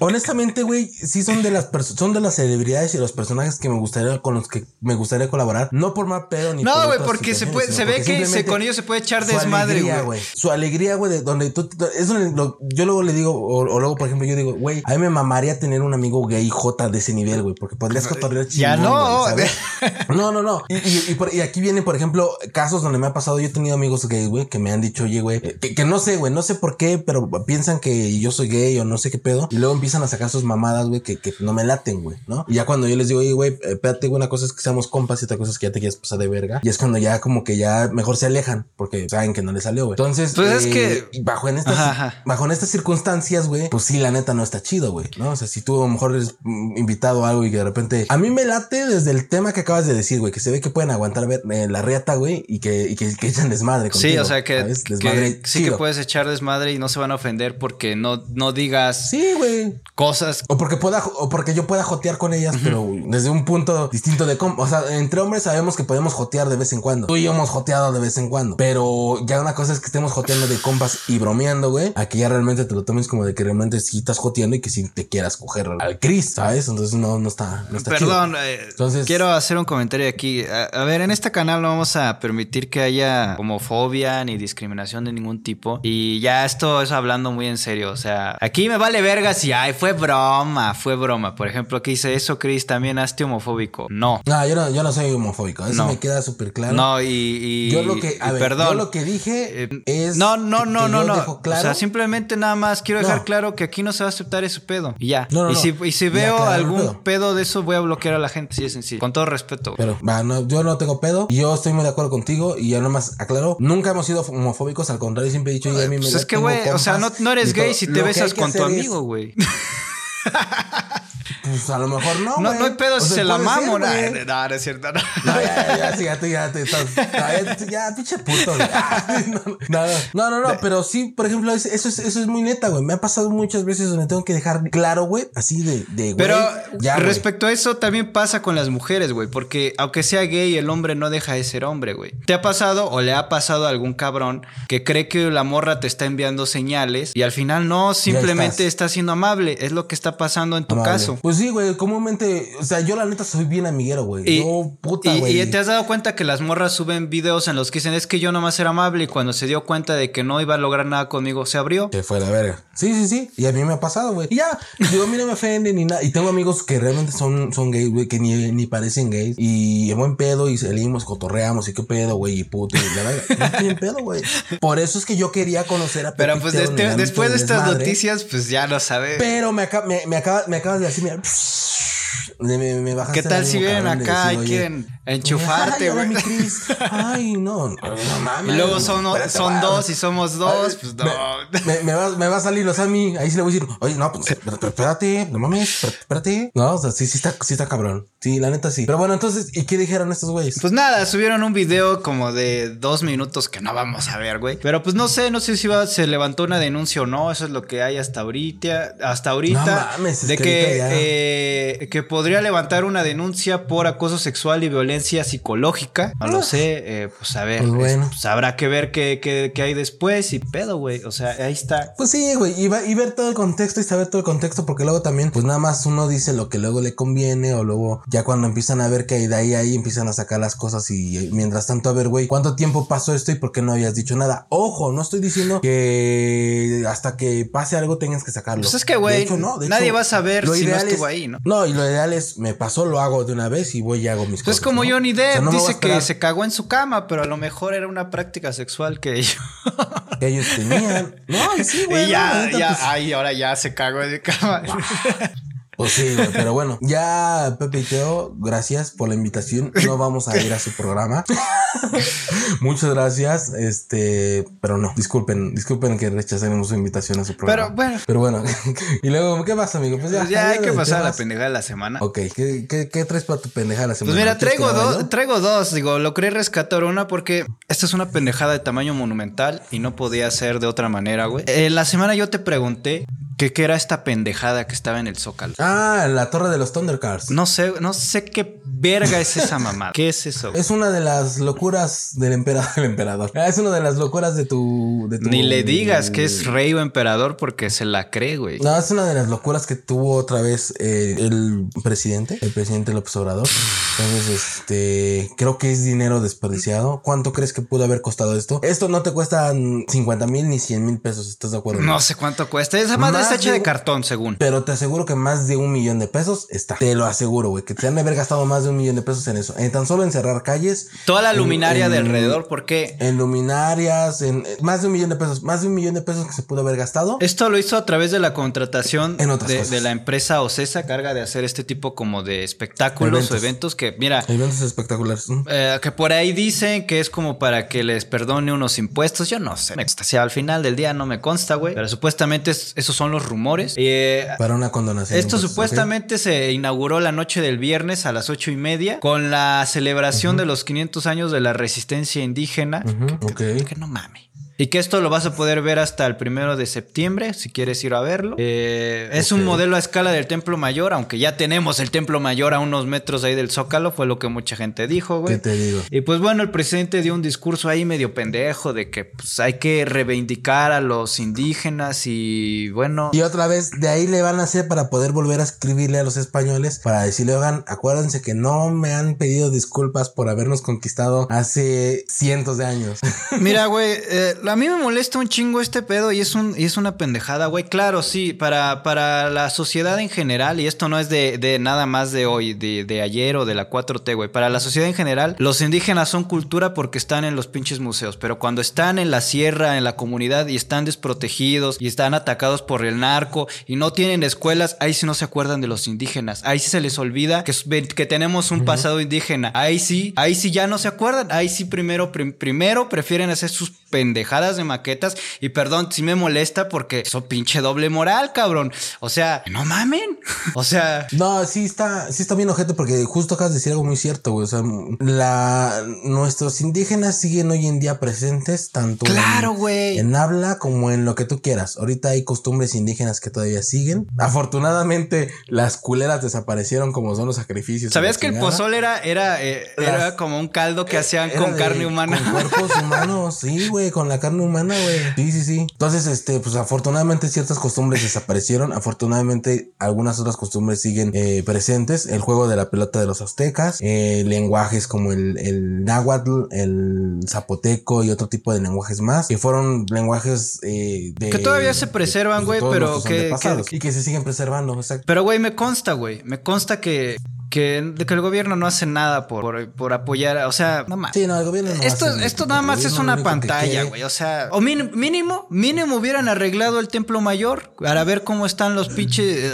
honestamente, güey, sí son de las son de las celebridades y los personajes que me gustaría con los que me gustaría colaborar. No por mal pedo ni No, güey, porque se puede, se ve que se, con ellos se puede echar desmadre, güey. Su alegría, güey, de donde tú. Eso lo- yo luego le digo, o, o luego, por ejemplo, yo digo, güey, a mí me mamaría tener un amigo gay J de ese nivel, güey, porque podrías (laughs) cotorrear Ya chingón, no. güey, (laughs) ¿sabes? No, no, no. Y, y- y por- y aquí vienen, por ejemplo, casos donde me ha pasado. Yo he tenido amigos gays, güey, que me han dicho, oye, güey, eh, que, que no sé, güey, no sé por qué, pero piensan que yo soy gay o no sé qué pedo. Y luego empiezan a sacar sus mamadas, güey, que, que no me laten, güey, ¿no? Y ya cuando yo les digo, oye, güey, espérate, una cosa es que seamos compas y otra cosa es que ya te quieres pasar de verga. Y es cuando ya como que ya mejor se alejan porque saben que no les salió, güey. Entonces, pues es que eh, bajo en estas, bajo en estas circunstancias, güey, pues sí, la neta no está chido, güey, ¿no? O sea, si tú a lo mejor eres invitado a algo y que de repente a mí me late desde el tema que acabas de decir, güey, que se ve que pueden aguantar eh, la reata, güey, y que, y que, echan desmadre. Contigo, sí, o sea, que, que sí que puedes echar desmadre y no se van a ofender porque no, no digas sí, güey. cosas. O porque pueda, o porque yo pueda jotear con ellas, pero desde un punto distinto de cómo, o sea, entre hombres sabemos que podemos jotear de vez en cuando. Tú y yo hemos joteado de vez en cuando, pero ya una cosa es que estemos joteando de compas y bromeando, güey. Aquí ya realmente te lo tomes como de que realmente sí estás joteando y que si te quieras coger al Chris, ¿sabes? Entonces no, no está, no está Perdón, eh, Entonces, quiero hacer un comentario aquí. A, ver, en este canal no vamos a permitir que haya homofobia ni discriminación de ningún tipo. Y ya esto es hablando muy en serio. O sea, aquí me vale verga si ay, fue broma, fue broma. Por ejemplo, aquí dice eso, Chris, también hazte homofóbico. No. No, yo no, yo no soy homofóbico. Eso me queda súper claro. No, y, yo lo que, a ver, perdón. Yo lo que dije eh, es. No, no, no, no, no. O sea, simplemente nada más quiero dejar claro que aquí no se va a aceptar ese pedo. Y ya. y, si, y si veo algún pedo. de eso, voy a bloquear a la gente. Sí, es sencillo. Con todo respeto. Pero, va, no, yo no tengo pedo. Y yo estoy muy de acuerdo contigo. Y ya nomás aclaro, nunca hemos sido homofóbicos. Al contrario, siempre he dicho, y a mí me pues es que, güey, o sea, no eres gay si te besas con tu amigo, güey. (laughs) Pues a lo mejor no. No, no hay pedo si se la mamo. no, no, es cierto. No, no ya, ya, sí, ya, tú ya te estás. ya, ya, pinche puto. (laughs) No, no, no, no, pero sí, por ejemplo, eso es, eso es muy neta, güey. Me ha pasado muchas veces donde tengo que dejar claro, güey, así de, de güey. Pero ya, respecto a eso, también pasa con las mujeres, güey, porque aunque sea gay, el hombre no deja de ser hombre, güey. ¿Te ha pasado o le ha pasado a algún cabrón que cree que la morra te está enviando señales y al final no, simplemente está siendo amable? Es lo que está pasando en tu caso. Pues sí, güey, comúnmente, o sea, yo la neta soy bien amiguero, güey. Yo, puta, güey. Y, te has dado cuenta que las morras suben videos en los que dicen, es que yo nomás era amable y cuando se dio cuenta de que no iba a lograr nada conmigo, se abrió. Se fue la verga. Sí, sí, sí. Y a mí me ha pasado, güey. Y ya, digo, a mí no me ofende ni nada. Y tengo amigos que realmente son, son gays, güey, que ni, ni parecen gays. Y en buen pedo y salimos, cotorreamos y qué pedo, güey, y puto. Y la verdad, (laughs) no pedo, güey. Por eso es que yo quería conocer a Pero pues este, después de estas noticias, pues ya lo sabes. Pero me, me, me, acaba, me acabas de decir, mira, Psss. ¿Qué tal si vienen acá y quieren enchufarte, güey? (laughs) Ay, no, no, mames. Y luego son, son dos y somos dos, pues no. Me, va, me va a salir los mí. Ahí sí le voy a decir, oye, no, pues espérate, no mames, espérate. No, o sea, sí, sí está, sí está cabrón. Sí, la neta sí. Pero bueno, entonces, ¿y qué dijeron estos güeyes? Pues nada, subieron un video como de dos minutos que no vamos a ver, güey. Pero pues no sé, no sé si va, se levantó una denuncia o no. Eso es lo que hay hasta ahorita. Hasta ahorita. No mames, de que, eh, que podría levantar una denuncia por acoso sexual y violencia psicológica. No lo sé. Eh, pues a ver. Pues bueno. Pues habrá que ver qué, qué, hay después y pedo, güey. O sea, ahí está. Pues sí, güey. Y, y ver todo el contexto y saber todo el contexto. Porque luego también, pues nada más uno dice lo que luego le conviene o luego ya cuando empiezan a ver que hay de ahí ahí empiezan a sacar las cosas y mientras tanto a ver, güey, ¿cuánto tiempo pasó esto y por qué no habías dicho nada? Ojo, no estoy diciendo que hasta que pase algo tengas que sacarlo. Pues es que, güey, nadie va a saber si no estuvo ahí, ¿no? No, y lo ideal es, me pasó, lo hago de una vez y voy y hago mis pues cosas. Es como Johnny Depp, dice que se cagó en su cama, pero a lo mejor era una práctica sexual que ellos, (laughs) que ellos tenían. No, sí, güey. (laughs) Y ya, ya, pues ay, ahora ya se cagó en su cama. Pues sí, pero bueno, ya Pepe y Teo, gracias por la invitación. No vamos a ir a su programa. (laughs) Muchas gracias. Este, pero no, disculpen, disculpen que rechacemos su invitación a su programa. Pero bueno. Pero bueno. (laughs) y luego, ¿qué pasa, amigo? Pues ya, pues ya hay que pasar a la pendejada de la semana. Ok, ¿qué, qué, traes para tu pendejada de la semana? Pues mira, traigo dos, traigo dos. Digo, lo quería rescatar una porque esta es una pendejada de tamaño monumental y no podía ser de otra manera, güey. En la semana yo te pregunté ¿Qué, ¿Qué, era esta pendejada que estaba en el Zócalo? Ah, la torre de los Thundercars. No sé, no sé qué verga es esa mamada. ¿Qué es eso? Es una de las locuras del emperador. (laughs) emperador. Ah, es una de las locuras de tu, Ni le digas que es rey o emperador porque se la cree, güey. No, es una de las locuras que tuvo otra vez eh, el presidente, el presidente López Obrador. Entonces, este, creo que es dinero desperdiciado. ¿Cuánto crees que pudo haber costado esto? Esto no te cuesta 50 mil ni 100 mil pesos, ¿estás de acuerdo? No sé cuánto cuesta. Esa madre está hecha de- de cartón, según. Pero te aseguro que más de un millón de pesos está. Te lo aseguro, güey. Que te han de haber gastado más de un millón de pesos en eso. En tan solo en cerrar calles. Toda la en- luminaria de en- alrededor, porque En luminarias, en eh, más de un millón de pesos. Más de un millón de pesos que se pudo haber gastado. esto lo hizo a través de la contratación En otras de, cosas. de la empresa Ocesa, carga de hacer este tipo como de espectáculos o Eventos. eventos que, mira, Eventos espectaculares. Eh, que por ahí dicen que es como para que les perdone unos impuestos. Yo no sé. Me al final del día no me consta, güey. Pero supuestamente es- esos son los rumores. Eh, Para una condonación. esto Pues, supuestamente se inauguró la noche del viernes a las ocho y media con la celebración de los 500 años de la resistencia indígena. ok. Ujú, ok. Que no mames. Y que esto lo vas a poder ver hasta el primero de septiembre, si quieres ir a verlo. Eh, es un modelo a escala del Templo Mayor, aunque ya tenemos el Templo Mayor a unos metros ahí del Zócalo, fue lo que mucha gente dijo, güey. ¿Qué te digo? Y pues bueno, el presidente dio un discurso ahí medio pendejo de que pues, hay que reivindicar a los indígenas y bueno... Y otra vez, de ahí le van a hacer para poder volver a escribirle a los españoles para decirle, oigan, acuérdense que no me han pedido disculpas por habernos conquistado hace cientos de años. (laughs) Mira, güey, eh, a mí me molesta un chingo este pedo y es, un, y es una pendejada, güey. Claro, sí, para, para la sociedad en general, y esto no es de, de nada más de hoy, de, de ayer o de la 4T, güey. Para la sociedad en general, los indígenas son cultura porque están en los pinches museos, pero cuando están en la sierra, en la comunidad y están desprotegidos y están atacados por el narco y no tienen escuelas, ahí sí no se acuerdan de los indígenas. Ahí sí se les olvida que, que tenemos un pasado indígena. Ahí sí, ahí sí ya no se acuerdan. Ahí sí primero, prim- primero prefieren hacer sus pendejadas de maquetas. Y perdón, sí me molesta porque eso pinche doble moral, cabrón. O sea, no mamen. (laughs) O sea, No, sí está, sí está bien ojete porque justo acabas de decir algo muy cierto, güey. O sea, la, nuestros indígenas siguen hoy en día presentes tanto Claro, en- güey. en habla como en lo que tú quieras. Ahorita hay costumbres indígenas que todavía siguen. Afortunadamente, las culeras desaparecieron como son los sacrificios. ¿sabías que el pozole era, era, eh, Las- era como un caldo que hacían Era con de- carne humana? Con cuerpos humanos, sí, güey, con la carne humana, güey. Sí, sí, sí. Entonces, este, pues afortunadamente ciertas costumbres desaparecieron. Afortunadamente, algunas otras costumbres siguen eh, presentes. El juego de la pelota de los aztecas, eh, lenguajes como el, el náhuatl, el zapoteco y otro tipo de lenguajes más, que fueron lenguajes eh, de. Que todavía se preservan, de güey, pero que- antepasados. que- Y que se siguen preservando, exacto. Pero, güey, me consta, güey. Me consta que, que, el gobierno no hace nada por, por, por apoyar. O sea, no mames. Sí, no, el gobierno no Esto, hace- esto nada más es una pantalla, güey. O sea, o min- mínimo, mínimo hubieran arreglado el templo mayor para ver cómo están los pinches. eh,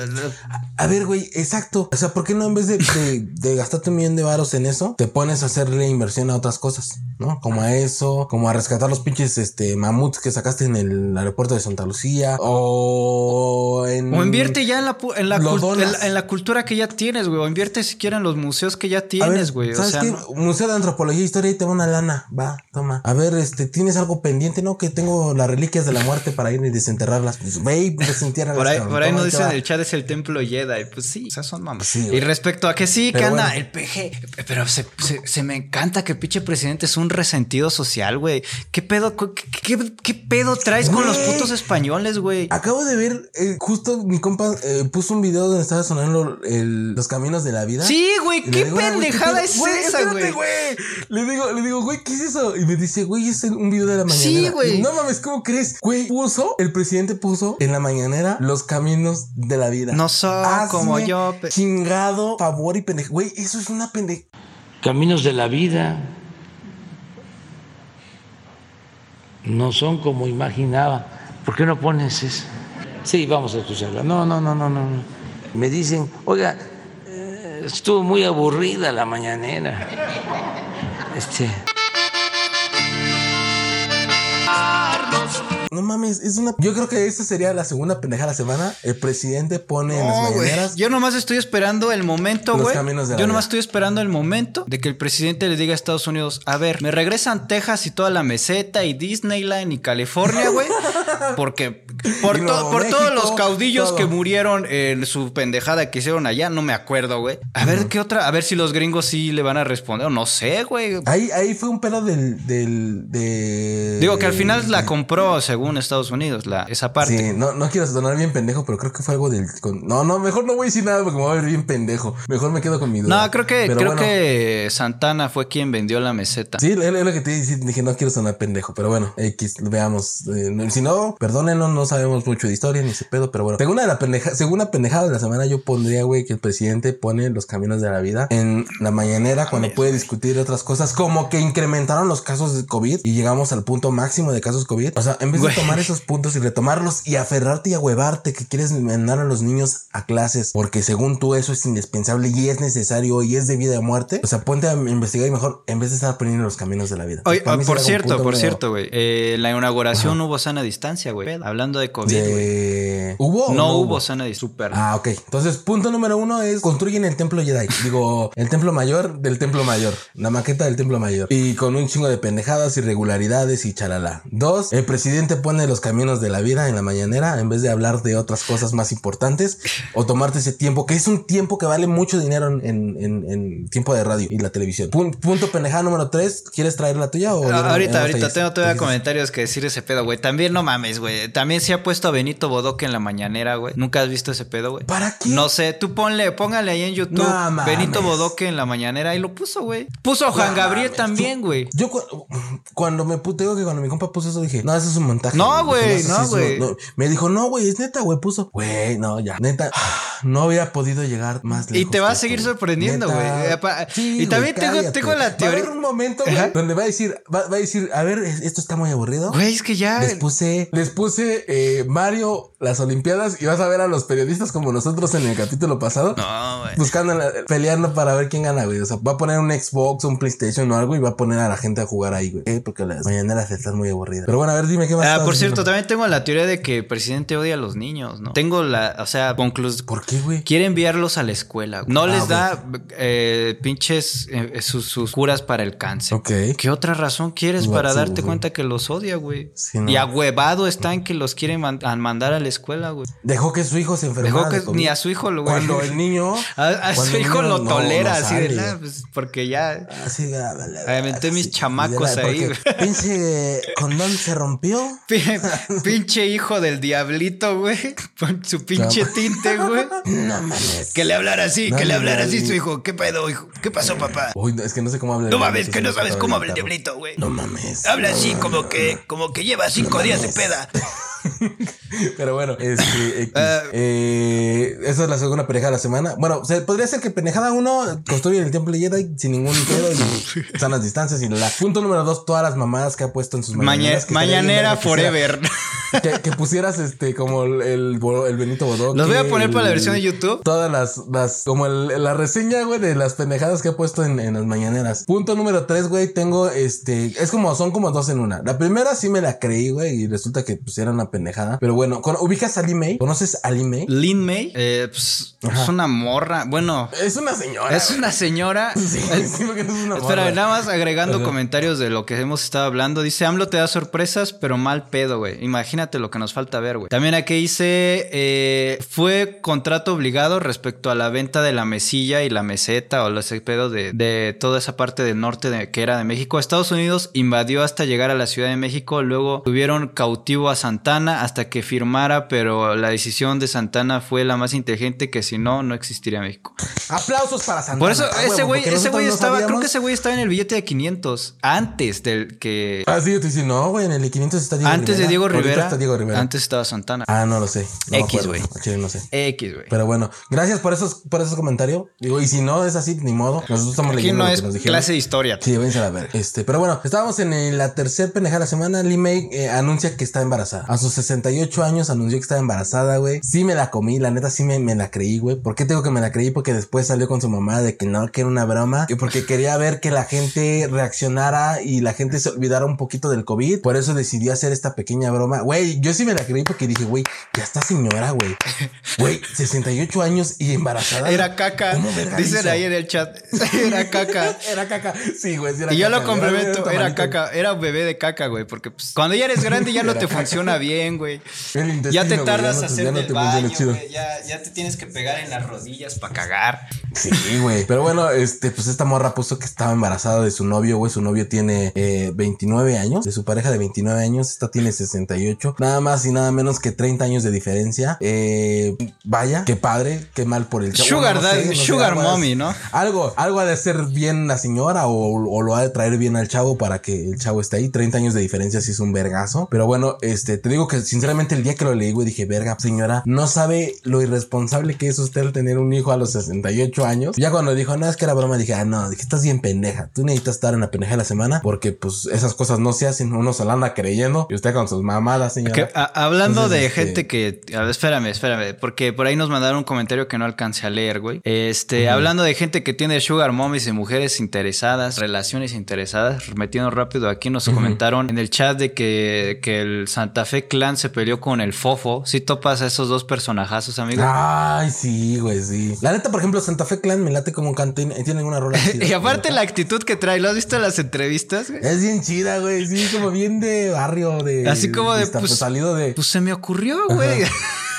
A ver, güey, exacto. O sea, ¿por qué no en vez de, de- de gastarte un millón de varos en eso, te pones a hacerle inversión a otras cosas, ¿no? Como a eso, como a rescatar los pinches este, mamuts que sacaste en el aeropuerto de Santa Lucía, o en... O invierte ya en la, en la, en la- en la cultura que ya tienes, güey. O invierte siquiera en los museos que ya tienes, güey. O ¿Sabes sea, qué? no- Museo de Antropología e Historia y te va una lana. Va, toma. A ver, este, ¿tienes algo pendiente? No, que tengo las reliquias de la muerte para ir y desenterrarlas. Pues ve y desentiérralas. Por ahí, cabrón. por ahí nos dicen va. el chat es el templo Jedi. Pues sí, o sea, son mamas. Sí, y güey. respecto a que sí, que Pero anda bueno. el PG. Pero se, se- se me encanta que el pinche presidente es un resentido social, güey. ¿Qué pedo, qué, qué- qué pedo traes con los Güey. putos españoles, güey? Acabo de ver, eh, justo mi compa eh, puso un video donde estaba sonando el- los caminos de la vida. Sí, güey, qué digo, "Oye, güey, ¿qué pendejada pedo?". es Güey, esa, espérate, güey. Le digo, le digo, güey, ¿qué es eso? Y me dice, güey, es un video de la mañanera. Sí, güey. No mames, ¿cómo crees? Güey, puso, el presidente puso en la mañanera los caminos de la vida. No son como yo, Chingado, favor y pendejo. Güey, eso es una pendeja. caminos de la vida no son como imaginaba. ¿Por qué no pones eso? Sí, vamos a escucharla. No, no, no, no, no. Me dicen, oiga, estuvo muy aburrida la mañanera. Este. No mames, es una. Yo creo que esta sería la segunda pendeja de la semana. El presidente pone en las mañaneras. Yo nomás estoy esperando el momento, Los güey. caminos de la Yo nomás vida. estoy esperando el momento de que el presidente le diga a Estados Unidos, a ver, me regresan Texas y toda la meseta y Disneyland y California, güey. (laughs) Porque por, to- por todos México, los caudillos todo. que murieron en su pendejada que hicieron allá, no me acuerdo, güey. A ver qué otra, a ver si los gringos sí le van a responder. o No sé, güey. Ahí, ahí fue un pedo del. del de... Digo que al final la compró según Estados Unidos, la, esa parte. Sí, no, no quiero sonar bien pendejo, pero creo que fue algo del. con- No, no, mejor no voy a decir nada porque me voy a ver bien pendejo. Mejor me quedo con mi duda. No, creo que, Pero creo bueno, que Santana fue quien vendió la meseta. Sí, es lo que te dije, dije, no quiero sonar pendejo, pero bueno, X, veamos. Eh, si no, perdónenlo, no, sabemos mucho de historia ni ese pedo, pero bueno. Según la pendeja, según una pendejada de la semana, yo pondría, güey, que el presidente pone los caminos de la vida en la mañanera cuando puede discutir otras cosas, como que incrementaron los casos de COVID y llegamos al punto máximo de casos COVID. O sea, en vez de Güey. tomar esos puntos y retomarlos y aferrarte y huevarte que quieres mandar a los niños a clases porque según tú eso es indispensable y es necesario y es de vida o muerte, o sea, ponte a investigar y mejor en vez de estar aprendiendo los caminos de la vida. Oye, por cierto, por cierto, güey. eh, la inauguración hubo sana distancia, güey. Hablando de COVID, güey. de... ¿Hubo No, hubo sana distancia. Super. Ah, ok. Entonces, punto número uno es construyen el templo Jedi. Digo, el templo mayor del templo mayor. La maqueta del templo mayor. Y con un chingo de pendejadas, irregularidades y chalala. Dos, el presidente pone los caminos de la vida en la mañanera en vez de hablar de otras cosas más importantes o tomarte ese tiempo, que es un tiempo que vale mucho dinero en, en- en- en tiempo de radio y la televisión. Pun- punto pendejada número tres. ¿Quieres traer la tuya o Ah, ahorita, ahorita te- tengo te todavía comentarios que decir ese pedo, güey. También no mames, güey. También se ha puesto a Benito Bodoque en la mañanera, güey. ¿Nunca has visto ese pedo, güey? ¿Para qué? No sé, tú ponle, póngale ahí en YouTube No. Benito Bodoque en la mañanera y lo puso, güey. Puso a Juan No Gabriel mames. también, güey. Yo cu- cuando me puse, digo que cuando mi compa puso eso dije, no, eso es un montaje. No, güey, no, güey. no. Me dijo, no, güey, es neta, güey, puso. Güey, no, ya. Neta, (sighs) no había podido llegar más Y lejos. te va a seguir sorprendiendo, güey. Eh, Sí, y también tengo- la Va a teoría- haber un momento, güey, donde va a decir, va, va a decir, a ver, es- esto está muy aburrido. Güey, es que ya. Les puse, les puse eh, Mario las Olimpiadas y vas a ver a los periodistas como nosotros en el capítulo pasado. No, güey. Buscando, la- peleando para ver quién gana, güey. O sea, va a poner un Xbox, un PlayStation o algo y va a poner a la gente a jugar ahí, güey. Eh, Porque las mañaneras están muy aburridas. Pero bueno, a ver, dime qué más. Ah, por cierto, diciendo? también tengo la teoría de que el presidente odia a los niños, ¿no? Tengo la, o sea, conclusión. ¿Por qué, güey? Quiere enviarlos a la escuela. güey. No Ah, les da eh, pinches eh, sus, sus curas para el cáncer. Ok. ¿Qué otra razón quieres para sí, darte güey. cuenta que los odia, güey? Sí, no. Y ahuevado está en que los quiere man- a mandar a la escuela, güey. Dejó que su hijo se enfermara. Dejó que de ni a su hijo lo güey. (laughs) Cuando el niño. A, su hijo lo tolera no así de nada, pues, porque ya. Así, ah, vale, Aventé mis chamacos ahí, güey. (laughs) Pinche condón se rompió. Pi- (laughs) pinche hijo del diablito, güey. Con su pinche No. tinte, güey. No mames. Que le hablara así, que le hablara así su hijo. ¿Qué pedo, hijo? ¿Qué pasó, papá? Uy, no, es que no sé cómo habla. el No mames, que no sabes cómo habla el diablito, güey. No mames. Habla así como que, como que lleva cinco días de peda. (laughs) Pero bueno, este, X. Ah. Eh, esa es la segunda pendejada de la semana. Bueno, podría ser que pendejada uno construye el templo Jedi sin ningún pedo y (laughs) sanas distancias y la. Punto número dos, todas las mamadas que ha puesto en sus Maña- mañaneras. bien mañanera forever. (laughs) Que, que pusieras este como el, el, Benito Bodó. Los voy a poner para la versión de YouTube. Todas las, las como el- la reseña, güey, de las pendejadas que ha puesto en, en las mañaneras. Punto número tres, güey, tengo este, es como, son como dos en una. La primera sí me la creí, güey, y resulta que pues era una pendejada. Pero bueno, ubicas a Ali May, ¿conoces a Ali May? Lin May eh, pues, es una morra. Bueno, Es una señora. es una señora. (laughs) Sí, Es- sí, porque no es una Espera, morra. nada más agregando Ajá. comentarios de lo que hemos estado hablando. Dice, AMLO te da sorpresas, pero mal pedo, güey. Imagínate lo que nos falta ver, güey. También aquí dice, eh, fue contrato obligado respecto a la venta de la mesilla y la meseta o ese pedo de, de toda esa parte del norte de, que era de México. Estados Unidos invadió hasta llegar a la Ciudad de México. Luego tuvieron cautivo a Santana hasta que firmara, pero la decisión de Santana fue la más inteligente que si no, no existiría México. Aplausos para Santana. Por eso, ese güey, ese güey no estaba, creo que ese güey estaba en el billete de 500 antes del que Ah, sí, yo te dice, no, güey, en el 500 está Diego antes de Diego Rivera, está Diego Rivera. antes estaba Santana. Ah, no lo sé. No X, acuerdo. güey. No sé. X, güey. Pero bueno, gracias por esos, por esos comentarios. Digo, y si no es así, ni modo. Nosotros estamos Aquí leyendo no lo es que nos dijeron. clase de historia. Sí, váyanse a ver. Este, pero bueno, estábamos en la tercer pendeja de la semana. Lee May eh, anuncia que está embarazada. A sus 68 años anunció que estaba embarazada, güey. Sí me la comí, la neta sí me, me la creí, güey. ¿Por qué tengo que me la creí? Porque después salió con su mamá de que no, que era una broma. Que porque quería ver que la gente reaccionara y la gente se olvidara un poquito del COVID. Por eso decidió hacer esta pequeña broma. Güey, yo sí me la creí porque dije, güey, ya está señora, güey. Güey, 68 años y embarazada. Era caca. ¿Cómo verga Dicen ahí en el chat. (laughs) Era caca. Era caca. Sí, güey, sí era Y yo lo complemento, era caca, era un bebé de caca, güey, porque pues, cuando ya eres grande ya no te funciona bien, güey. Ya te tardas ya no a hacer ya no te baño, ya, ya te tienes que pegar en las rodillas para cagar. Sí, güey. Pero bueno, este, pues esta morra puso que estaba embarazada de su novio, güey. Su novio tiene eh, 29 años, de su pareja de 29 años. Esta tiene 68. 68. Nada más y nada menos que 30 años de diferencia. Eh, vaya, qué padre, qué mal por el chavo. Sugar No daddy, sé, sugar mommy, ¿no? Algo, algo ha de ser bien la señora o, o lo ha de traer bien al chavo para que el chavo esté ahí. 30 años de diferencia sí es un vergazo. Pero bueno, este, te digo que sinceramente el día que lo leí, güey, dije, verga, señora, no sabe lo irresponsable que es usted tener un hijo a los 68 años. Ya cuando dijo, no, es que era broma, dije, ah, no, dije, estás bien pendeja. Tú necesitas estar en la pendeja de la semana porque, pues, esas cosas no se hacen. Uno se la anda creyendo y usted con sus mamadas, señora. Hablando Entonces, de este- gente que. a ver, espérame, espérame. Porque por ahí nos mandaron un comentario que no alcancé a leer, güey. Este, hablando de gente que tiene sugar mommies y mujeres interesadas, relaciones interesadas, metiendo rápido aquí, nos comentaron en el chat de que, que el Santa Fe Clan se peleó con el Fofo. Si topas a esos dos personajazos, amigo. Ay, sí, güey, sí. La neta, por ejemplo, Santa Fe Clan me late como canta y tienen una rola. (laughs) chida, y aparte ¿no? la actitud que trae, ¿lo has visto en las entrevistas, güey? Es bien chida, güey. Sí, como bien de barrio, de. Así como de, está, pues- salido de. Pues se me ocurrió, güey. Ajá. (laughs)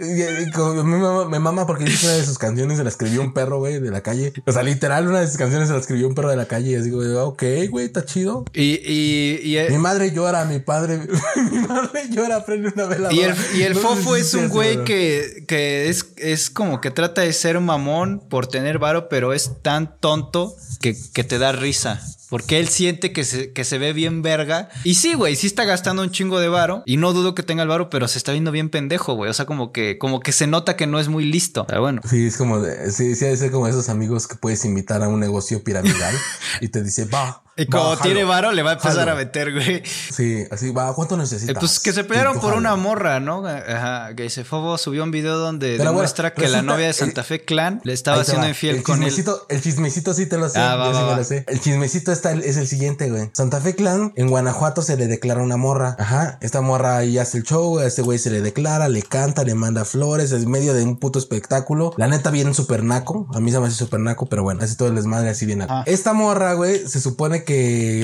Y, y como me, mama, me mama porque dice que una de sus canciones se la escribió un perro, güey, de la calle. O sea, literal, una de sus canciones se la escribió un perro de la calle. Y así, güey, ok, güey, está chido. Y, y, y, Mi madre llora, mi padre. (laughs) mi madre llora, prende una vela. Y el, y el No sé fofo es un güey que, que es, es como que trata de ser mamón por tener varo, pero es tan tonto que, que te da risa. Porque él siente que se, que se ve bien verga. Y sí, güey, sí está gastando un chingo de varo. Y no dudo que tenga el varo, pero se está viendo bien pendejo, güey. O sea, como que, como que se nota que no es muy listo. Pero bueno. Sí, es como de, sí, sí, ser como esos amigos que puedes invitar a un negocio piramidal (laughs) y te dice, va. Y como va, tiene varo, le va a empezar jalo". a meter, güey. Sí, así va. ¿Cuánto necesitas? Eh, Pues que se pelearon por jalo. una morra, ¿no? Ajá, que se Fobo subió un video donde Pero bueno, demuestra que la novia de Santa Fe Clan le estaba haciendo va. infiel el con él. chismecito, El chismecito sí te lo sé. Ah, va, yo sí va, me va. lo sé. El chismecito está, es el siguiente, güey. Santa Fe Clan, en Guanajuato se le declara una morra. Ajá. Esta morra ahí hace el show, a ese güey se le declara, le canta, le manda flores, es medio de un puto espectáculo. La neta viene super naco. A mí se me hace super naco, pero bueno, hace todo el desmadre así bien naco. Ah. Esta morra, güey, se supone que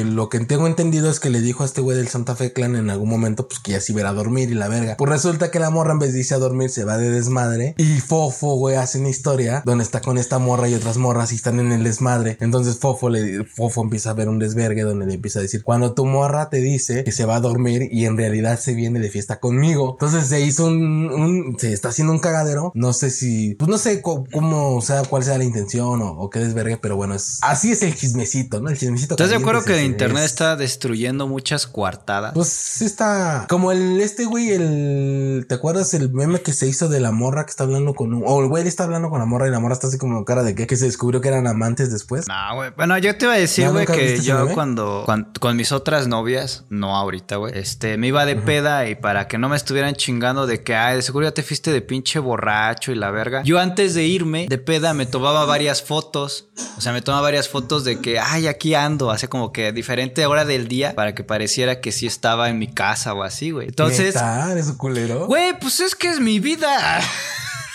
lo que tengo entendido es que le dijo a este güey del Santa Fe Clan en algún momento, pues que ya se iba a ir a dormir y la verga. Pues resulta que la morra en vez de irse a dormir se va de desmadre y Fofo, güey, hace una historia donde está con esta morra y otras morras y están en el desmadre. Entonces Fofo le Fofo empieza a ver un desvergue donde le empieza a decir, cuando tu morra te dice que se va a dormir y en realidad se viene de fiesta conmigo. Entonces se hizo un, un- se está haciendo un cagadero. No sé si, pues no sé cómo, o sea, cuál sea la intención o, o qué desvergue, pero bueno, es, así es el chismecito, ¿no? El chismecito. ¿Estás de acuerdo que el así, internet es- está destruyendo muchas coartadas? pues sí está como el este güey, el ¿te acuerdas el meme que se hizo de la morra que está hablando con un o el güey está hablando con la morra y la morra está así como cara de que, que se descubrió que eran amantes después? No, güey. Bueno, yo te iba a decir, ¿No, güey, que yo cuando, cuan- con mis otras novias, no ahorita, güey, este, me iba de peda y para que no me estuvieran chingando de que, ay, de seguro ya te fuiste de pinche borracho y la verga. Yo antes de irme de peda me tomaba varias fotos, o sea, me tomaba varias fotos de que, ay, aquí ando, como que diferente hora del día para que pareciera que sí estaba en mi casa o así, güey. Entonces, ¿Neta? ¿Eres un culero? güey, pues es que es mi vida.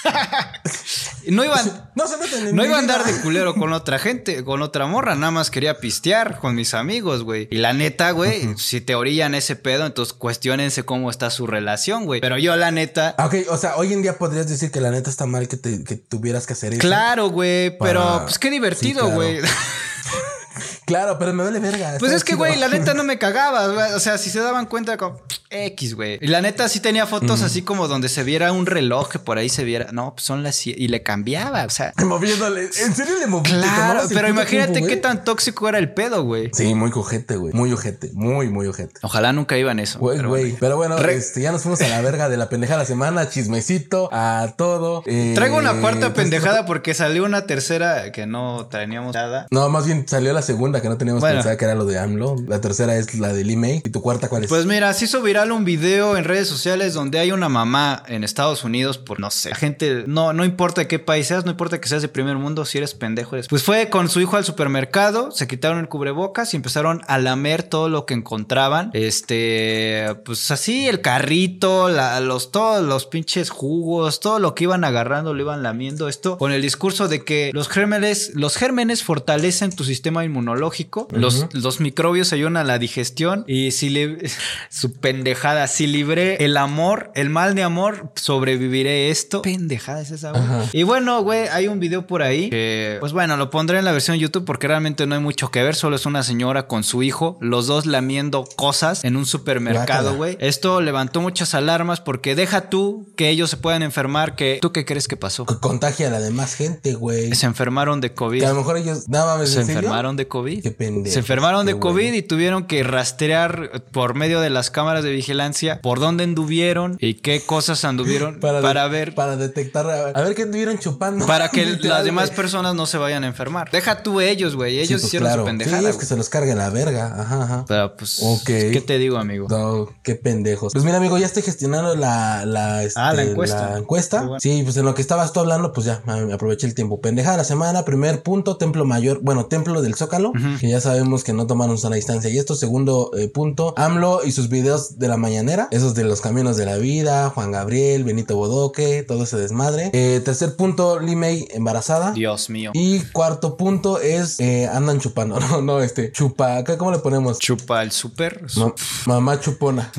(laughs) no iban... No se meten en No iba a andar de culero con otra gente, con otra morra, nada más quería pistear con mis amigos, güey. Y la neta, güey, si te orillan ese pedo, entonces cuestionense cómo está su relación, güey. Pero yo, la neta, Ah, Ok, o sea, hoy en día podrías decir que la neta está mal que, te, que tuvieras que hacer eso. claro, güey, pero pues qué divertido, güey. Claro, (laughs) pero me vale verga. Pues es que, güey, la neta no (laughs) me cagaba, güey. O sea, si se daban cuenta, como X, güey. Y la neta sí tenía fotos así como donde se viera un reloj que por ahí se viera. No, pues son las. Y le cambiaba, o sea. (laughs) Moviéndole. ¿En serio le moví? Claro, pero imagínate qué tan tóxico era el pedo, güey. Sí, muy cojete, güey. Muy ojete. Muy, muy ojete. Ojalá nunca iban eso. Güey, pero güey. Pero bueno, Re- este, ya nos fuimos a la verga de la pendeja de la semana, chismecito, a todo. eh, Traigo una cuarta entonces- pendejada porque salió una tercera que no teníamos nada. No, más bien salió la segunda que no teníamos Bueno. pensada que era lo de AMLO. La tercera es la del email. ¿Y tu cuarta cuál es? Pues mira, se hizo viral un video en redes sociales donde hay una mamá en Estados Unidos por no sé. La gente, no, no importa de qué país seas, no importa que seas de primer mundo, si eres pendejo eres. Pues fue con su hijo al supermercado, se quitaron el cubrebocas y empezaron a lamer todo lo que encontraban. Este, pues así, el carrito, la- los, todos los pinches jugos, todo lo que iban agarrando lo iban lamiendo. Esto con el discurso de que los gérmenes, los gérmenes fortalecen tu sistema inmunológico, los, los microbios ayudan a la digestión y si le (laughs) su pendejada. Si libré el amor, el mal de amor, sobreviviré esto. Pendejada es esa, güey. Y bueno, güey, hay un video por ahí que, pues bueno, lo pondré en la versión de YouTube porque realmente no hay mucho que ver. Solo es una señora con su hijo, los dos lamiendo cosas en un supermercado, güey. Esto levantó muchas alarmas porque deja tú que ellos se puedan enfermar. Que ¿Tú qué crees que pasó? Que contagia a la demás gente, güey. Se enfermaron de COVID. Que a lo mejor ellos. Nada más. Se enfermaron de COVID. Qué pendejo. Se enfermaron de COVID y tuvieron que rastrear por medio de las cámaras de vigilancia por dónde anduvieron y qué cosas anduvieron (laughs) para, de- ver. Para detectar. A ver, a ver qué anduvieron chupando. Para que (laughs) las demás personas no se vayan a enfermar. Deja tú ellos, güey. Sí, Ellos pues, hicieron claro. su pendejada. Sí, es que se los cargue la verga. Ajá, ajá. Pero pues, Ok. ¿qué te digo, amigo? No, qué pendejos. Pues mira, amigo, ya estoy gestionando la, la, este, Ah, la encuesta. la encuesta. Bueno. Sí, pues en lo que estabas tú hablando, pues ya me aproveché el tiempo. Pendejada de la semana, primer punto, templo mayor, bueno, templo del Zócalo, que ya sabemos que no tomaron sana distancia. Y esto, segundo eh, punto, AMLO y sus videos de la mañanera, esos de los caminos de la vida, Juan Gabriel, Benito Bodoque, todo ese desmadre. Eh, tercer punto, Limei embarazada. Dios mío. Y cuarto punto es eh, andan chupando, (laughs) no, no, este, chupa, acá, ¿cómo le ponemos? Chupa el súper. Ma- mamá chupona.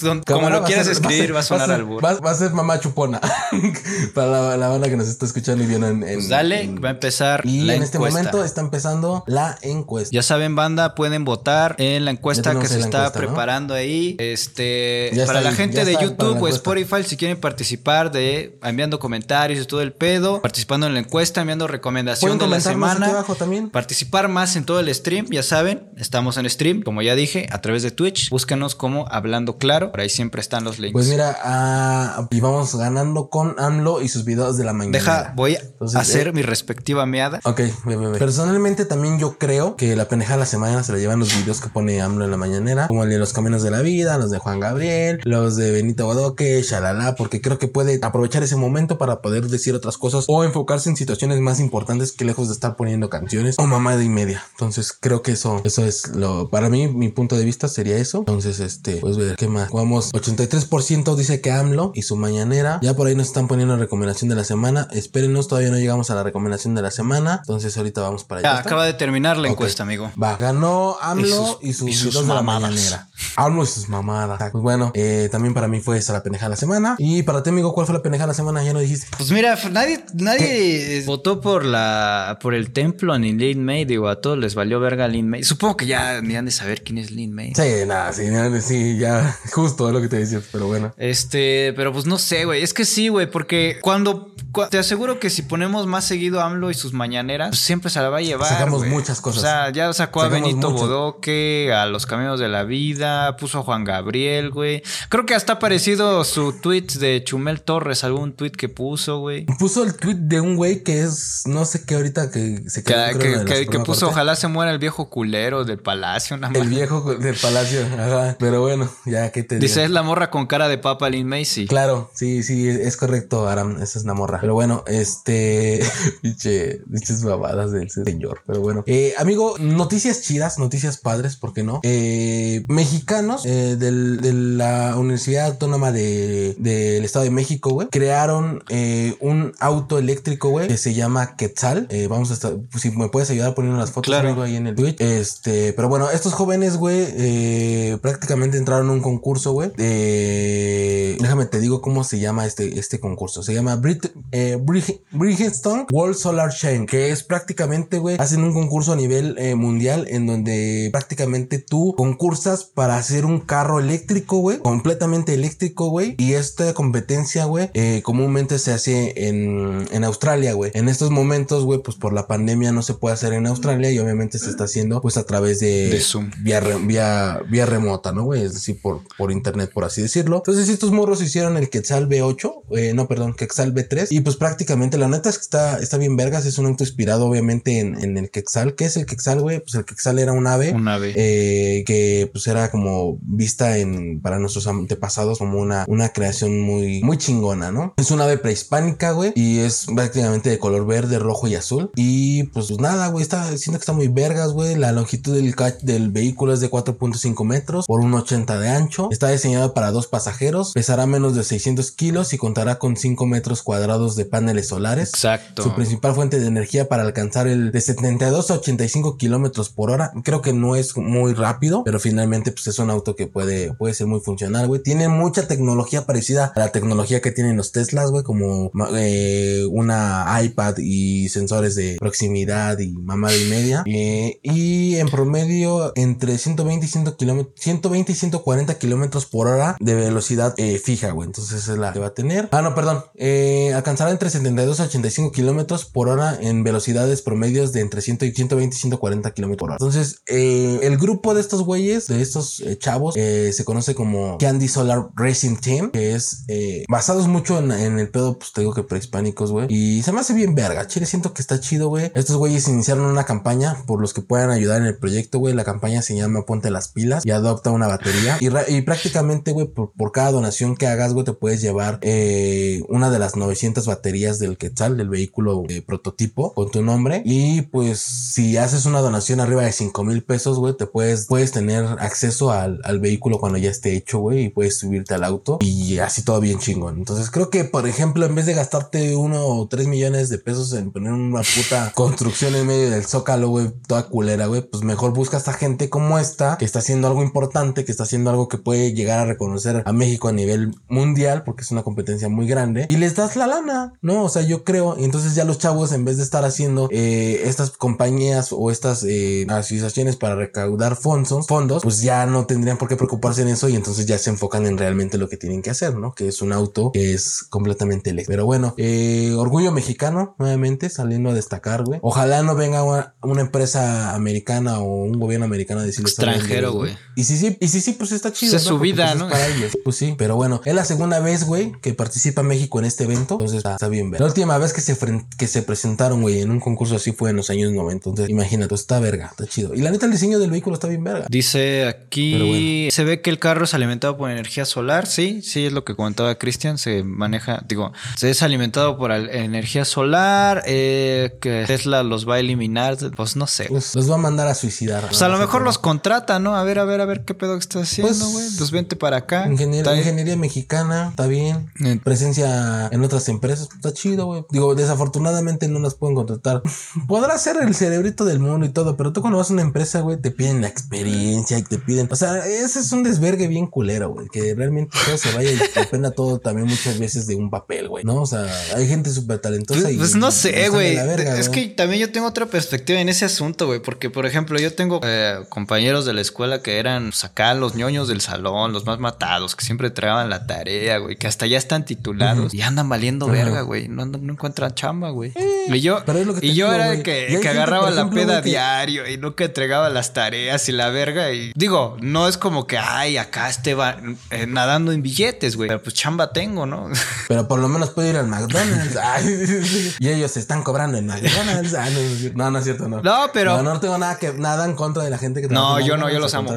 Como Cámara, lo quieras escribir, va a sonar al burro. Va, va a ser mamá chupona. (laughs) Para la, la banda que nos está escuchando y viendo en. en- Pues dale, en- va a empezar Y la en este momento está empezando la encuesta. Ya saben, banda, pueden votar en la encuesta que se está encuesta, ¿no? preparando ahí. Este, Ya para la gente de está YouTube o. Spotify, si quieren participar de enviando comentarios y todo el pedo, participando en la encuesta, enviando recomendación de la semana. abajo también. Participar más en todo el stream, ya saben, estamos en stream, como ya dije, a través de Twitch. Búscanos como Hablando Claro, por ahí siempre están los links. Pues mira, ah, y vamos ganando con AMLO y sus videos de la mañana. Deja, voy a hacer eh, mi respectiva meada. Ok, ve, ve, ve. Personalmente también yo creo que la pendejada de la semana se la llevan los videos que pone AMLO en la mañanera, como el de los caminos de la vida, los de Juan Gabriel, los de Benito Bodoque, shalala, porque creo que puede aprovechar ese momento para poder decir otras cosas o enfocarse en situaciones más importantes que lejos de estar poniendo canciones o mamada y media. Entonces creo que eso, eso es lo, para mí, mi punto de vista sería eso. Entonces, este, pues ver, ¿qué más? Vamos, 83% dice que AMLO y su mañanera. Ya por ahí nos están poniendo recomendación de la semana. Espérenos, todavía no llegamos a la recomendación de la semana. Entonces ahorita vamos para allá. Ya, acaba de terminar la encuesta, amigo. Va, ganó AMLO Y y sus- sus, y sus videos de la mamadas. mañanera. AMLO y sus mamadas. Pues bueno, eh, también para mí fue esa la pendejada de la semana. Y para ti, amigo, ¿cuál fue la pendejada de la semana? Ya no dijiste. Pues mira, nadie, nadie votó por la por el templo ni Lin May. Digo, a todos les valió verga Lin May. Supongo que ya ni han de saber quién es Lin May. Sí, nada, sí, nada, sí, ya, (laughs) justo es lo que te decía, pero bueno. Este, pero pues no sé, güey. Es que sí, güey, porque cuando, cua- te aseguro que si ponemos más seguido a AMLO y sus mañaneras, pues siempre se la va a llevar. Sacamos muchas cosas. O sea, ya sacó a Benito mucho. Bodoque, a los caminos de la vida, puso a Juan Gabriel, güey. Creo que hasta ha aparecido su tweet de Chumel Torres, algún tweet que puso, güey. Puso el tweet de un güey que es, no sé qué ahorita que se Que, quedó, creo, que- que- puso, ojalá se muera el viejo culero del palacio, nada El viejo del palacio, ajá. Pero bueno, ya que te Dice, digo. es la morra con cara de papa Lin Macy. Claro, sí, sí, es correcto, Aram. Esa es una morra. Pero bueno, este. (laughs) Pinches babadas del señor. Pero bueno, eh, amigo, noticias chidas, noticias padres, ¿por qué no? Eh, mexicanos eh, del- de la Universidad Autónoma de- del Estado de México, güey, crearon eh, un auto eléctrico, güey, que se llama Quetzal. Eh, vamos a estar, pues, si me puedes ayudar poniendo las fotos, Claro. ahí en el Twitch. Este, pero bueno, estos jóvenes, güey, eh, prácticamente entraron a un concurso, güey. de- déjame te digo cómo se llama este, este concurso. Se llama Brit, eh, Bridge- Bridgestone World Solar Chain, que es prácticamente, güey, hacen un concurso a nivel eh, mundial en donde prácticamente tú concursas para hacer un carro eléctrico, güey, completamente eléctrico, güey. Y esta competencia, güey, eh, comúnmente se hace en, en Australia, güey. En estos momentos, güey, pues por la pandemia no se puede hacer en Australia y obviamente se está haciendo pues a través de, De Zoom. Vía, re- vía, vía remota, ¿no, güey? Es decir, por, por internet, por así decirlo. Entonces estos morros hicieron el Quetzal B8, eh, no, perdón, Quetzal B3 y pues prácticamente la neta es que está, está bien vergas, es un auto inspirado obviamente en, en el Quetzal. ¿Qué es el Quetzal, güey? Pues el Quetzal era un ave. Un ave. eh, que pues era como vista en para nuestros antepasados como una, una creación muy, muy chingona, ¿no? Es una ave prehispánica, güey, y es prácticamente de color verde, rojo y azul. Y pues, nada, güey, está siento que está muy vergas, güey. La longitud longitud del, del vehículo es de 4.5 metros por 1.80 de ancho. Está diseñado para dos pasajeros, pesará menos de 600 kilos y contará con 5 metros cuadrados de paneles solares. Exacto. Su principal fuente de energía para alcanzar el de 72 a 85 kilómetros por hora. Creo que no es muy rápido, pero finalmente pues es un auto que puede, puede ser muy funcional, güey. Tiene mucha tecnología parecida a la tecnología que tienen los Teslas, güey, como eh, una iPad y sensores de proximidad y mamada y media. Eh, y en promedio entre 120 y 120 y 140 kilómetros por hora de velocidad eh, fija, güey. Entonces esa es la que va a tener. Ah, no, perdón. Eh, alcanzará entre 72 a 85 kilómetros por hora en velocidades promedios de entre 100 y 120 y 140 kilómetros por hora. Entonces, eh, el grupo de estos güeyes, de estos eh, chavos, se conoce como Candy Solar Racing Team, que es eh, basados mucho en, en el pedo, pues te digo que prehispánicos, güey. Y se me hace bien verga. Chile, siento que está chido, güey. Estos güeyes iniciaron una campaña por los que puedan ayudar en el proyecto, güey. La campaña se llama Ponte las pilas y adopta una batería. Y, y prácticamente, güey, por, cada donación que hagas, güey, te puedes llevar eh, una de las 900 baterías del Quetzal, del vehículo de prototipo, con tu nombre. Y pues, si haces una donación arriba de 5 mil pesos, güey, te puedes, puedes tener acceso al, al vehículo cuando ya esté hecho, güey, y puedes subirte al auto y así todo bien chingón. Entonces, creo que, por ejemplo, en vez de gastarte uno o tres millones de pesos en poner una puta (laughs) construcción en medio del zócalo, güey, toda culera, güey, pues mejor busca a esta gente como esta, que está haciendo algo importante, que está haciendo algo que puede llegar a reconocer a México a nivel mundial, porque es una competencia muy grande, y les das la lana, ¿no? O sea, yo creo, y entonces ya los chavos, en vez de estar haciendo eh, estas compañías o estas eh, asociaciones para recaudar fondos, fondos, pues ya no tendrían por qué preocuparse en eso y entonces ya se enfocan en realmente lo que tienen que hacer, ¿no? Que es un auto que es completamente eléctrico. Pero bueno, eh, orgullo mexicano, nuevamente, saliendo a destacar, güey. Ojalá no venga una, una empresa americana o un gobierno americano a decirles extranjero, güey. Y si sí, y si sí, pues está chido. Es ¿no? su vida, pues ¿no? Es para ellos. Pues sí, pero bueno, es la segunda vez, güey, que participa México en este evento. Entonces está, está bien ver. La última vez que se, que se presentaron, güey, en un concurso así fue en los años 90. Entonces, imagínate, está verga, está chido. Y la neta, el diseño del vehículo está bien verga. Dice aquí, bueno. se ve que el carro es alimentado por energía solar. Sí, sí, es lo que comentaba Cristian. Se maneja, digo, se es alimentado por energía solar. Eh, que Tesla los va a eliminar. Pues no sé. Pues los va a mandar a suicidar. Pues a lo mejor los contrata, ¿no? A ver, a ver, a ver qué pedo estás haciendo, güey. Pues, pues vente para acá. Ingenier ingeniería mexicana, está bien. Eh. Presencia en otras empresas, está chido, güey. Digo, desafortunadamente no las pueden contratar. (laughs) Podrá ser el cerebrito del mundo y todo, pero tú cuando vas a una empresa, güey, te piden la experiencia y te piden. O sea, ese es un desvergue bien culero, güey. Que realmente todo se vaya y dependa todo también muchas veces de un papel, güey. ¿No? O sea, hay gente súper talentosa pues, y. Pues no sé, güey. Es que también yo tengo otra perspectiva en ese asunto, güey. Porque, por ejemplo, yo tengo eh, compañeros de la escuela que eran pues, acá los ñoños del salón, los más matados, que siempre traían la tarea, güey. Que hasta ya están titulados uh -huh. y andan valiendo uh -huh. verga, güey. No, no, encuentran chamba, güey. Eh, y yo, y yo digo, era güey. que, Y hay que gente, agarraba la peda que- diario y nunca entregaba las tareas y la verga. Y digo, no es como que, ay, acá esté va- eh, nadando en billetes, güey. Pero pues chamba tengo, ¿no? (laughs) Pero por lo menos puedo ir al McDonald's. (laughs) Ay, y ellos se están cobrando en McDonald's. Ah, no, no es cierto. no, no es cierto, no. No, pero- No, no tengo nada que nada en contra de la gente que No, yo no, yo los amo. (laughs)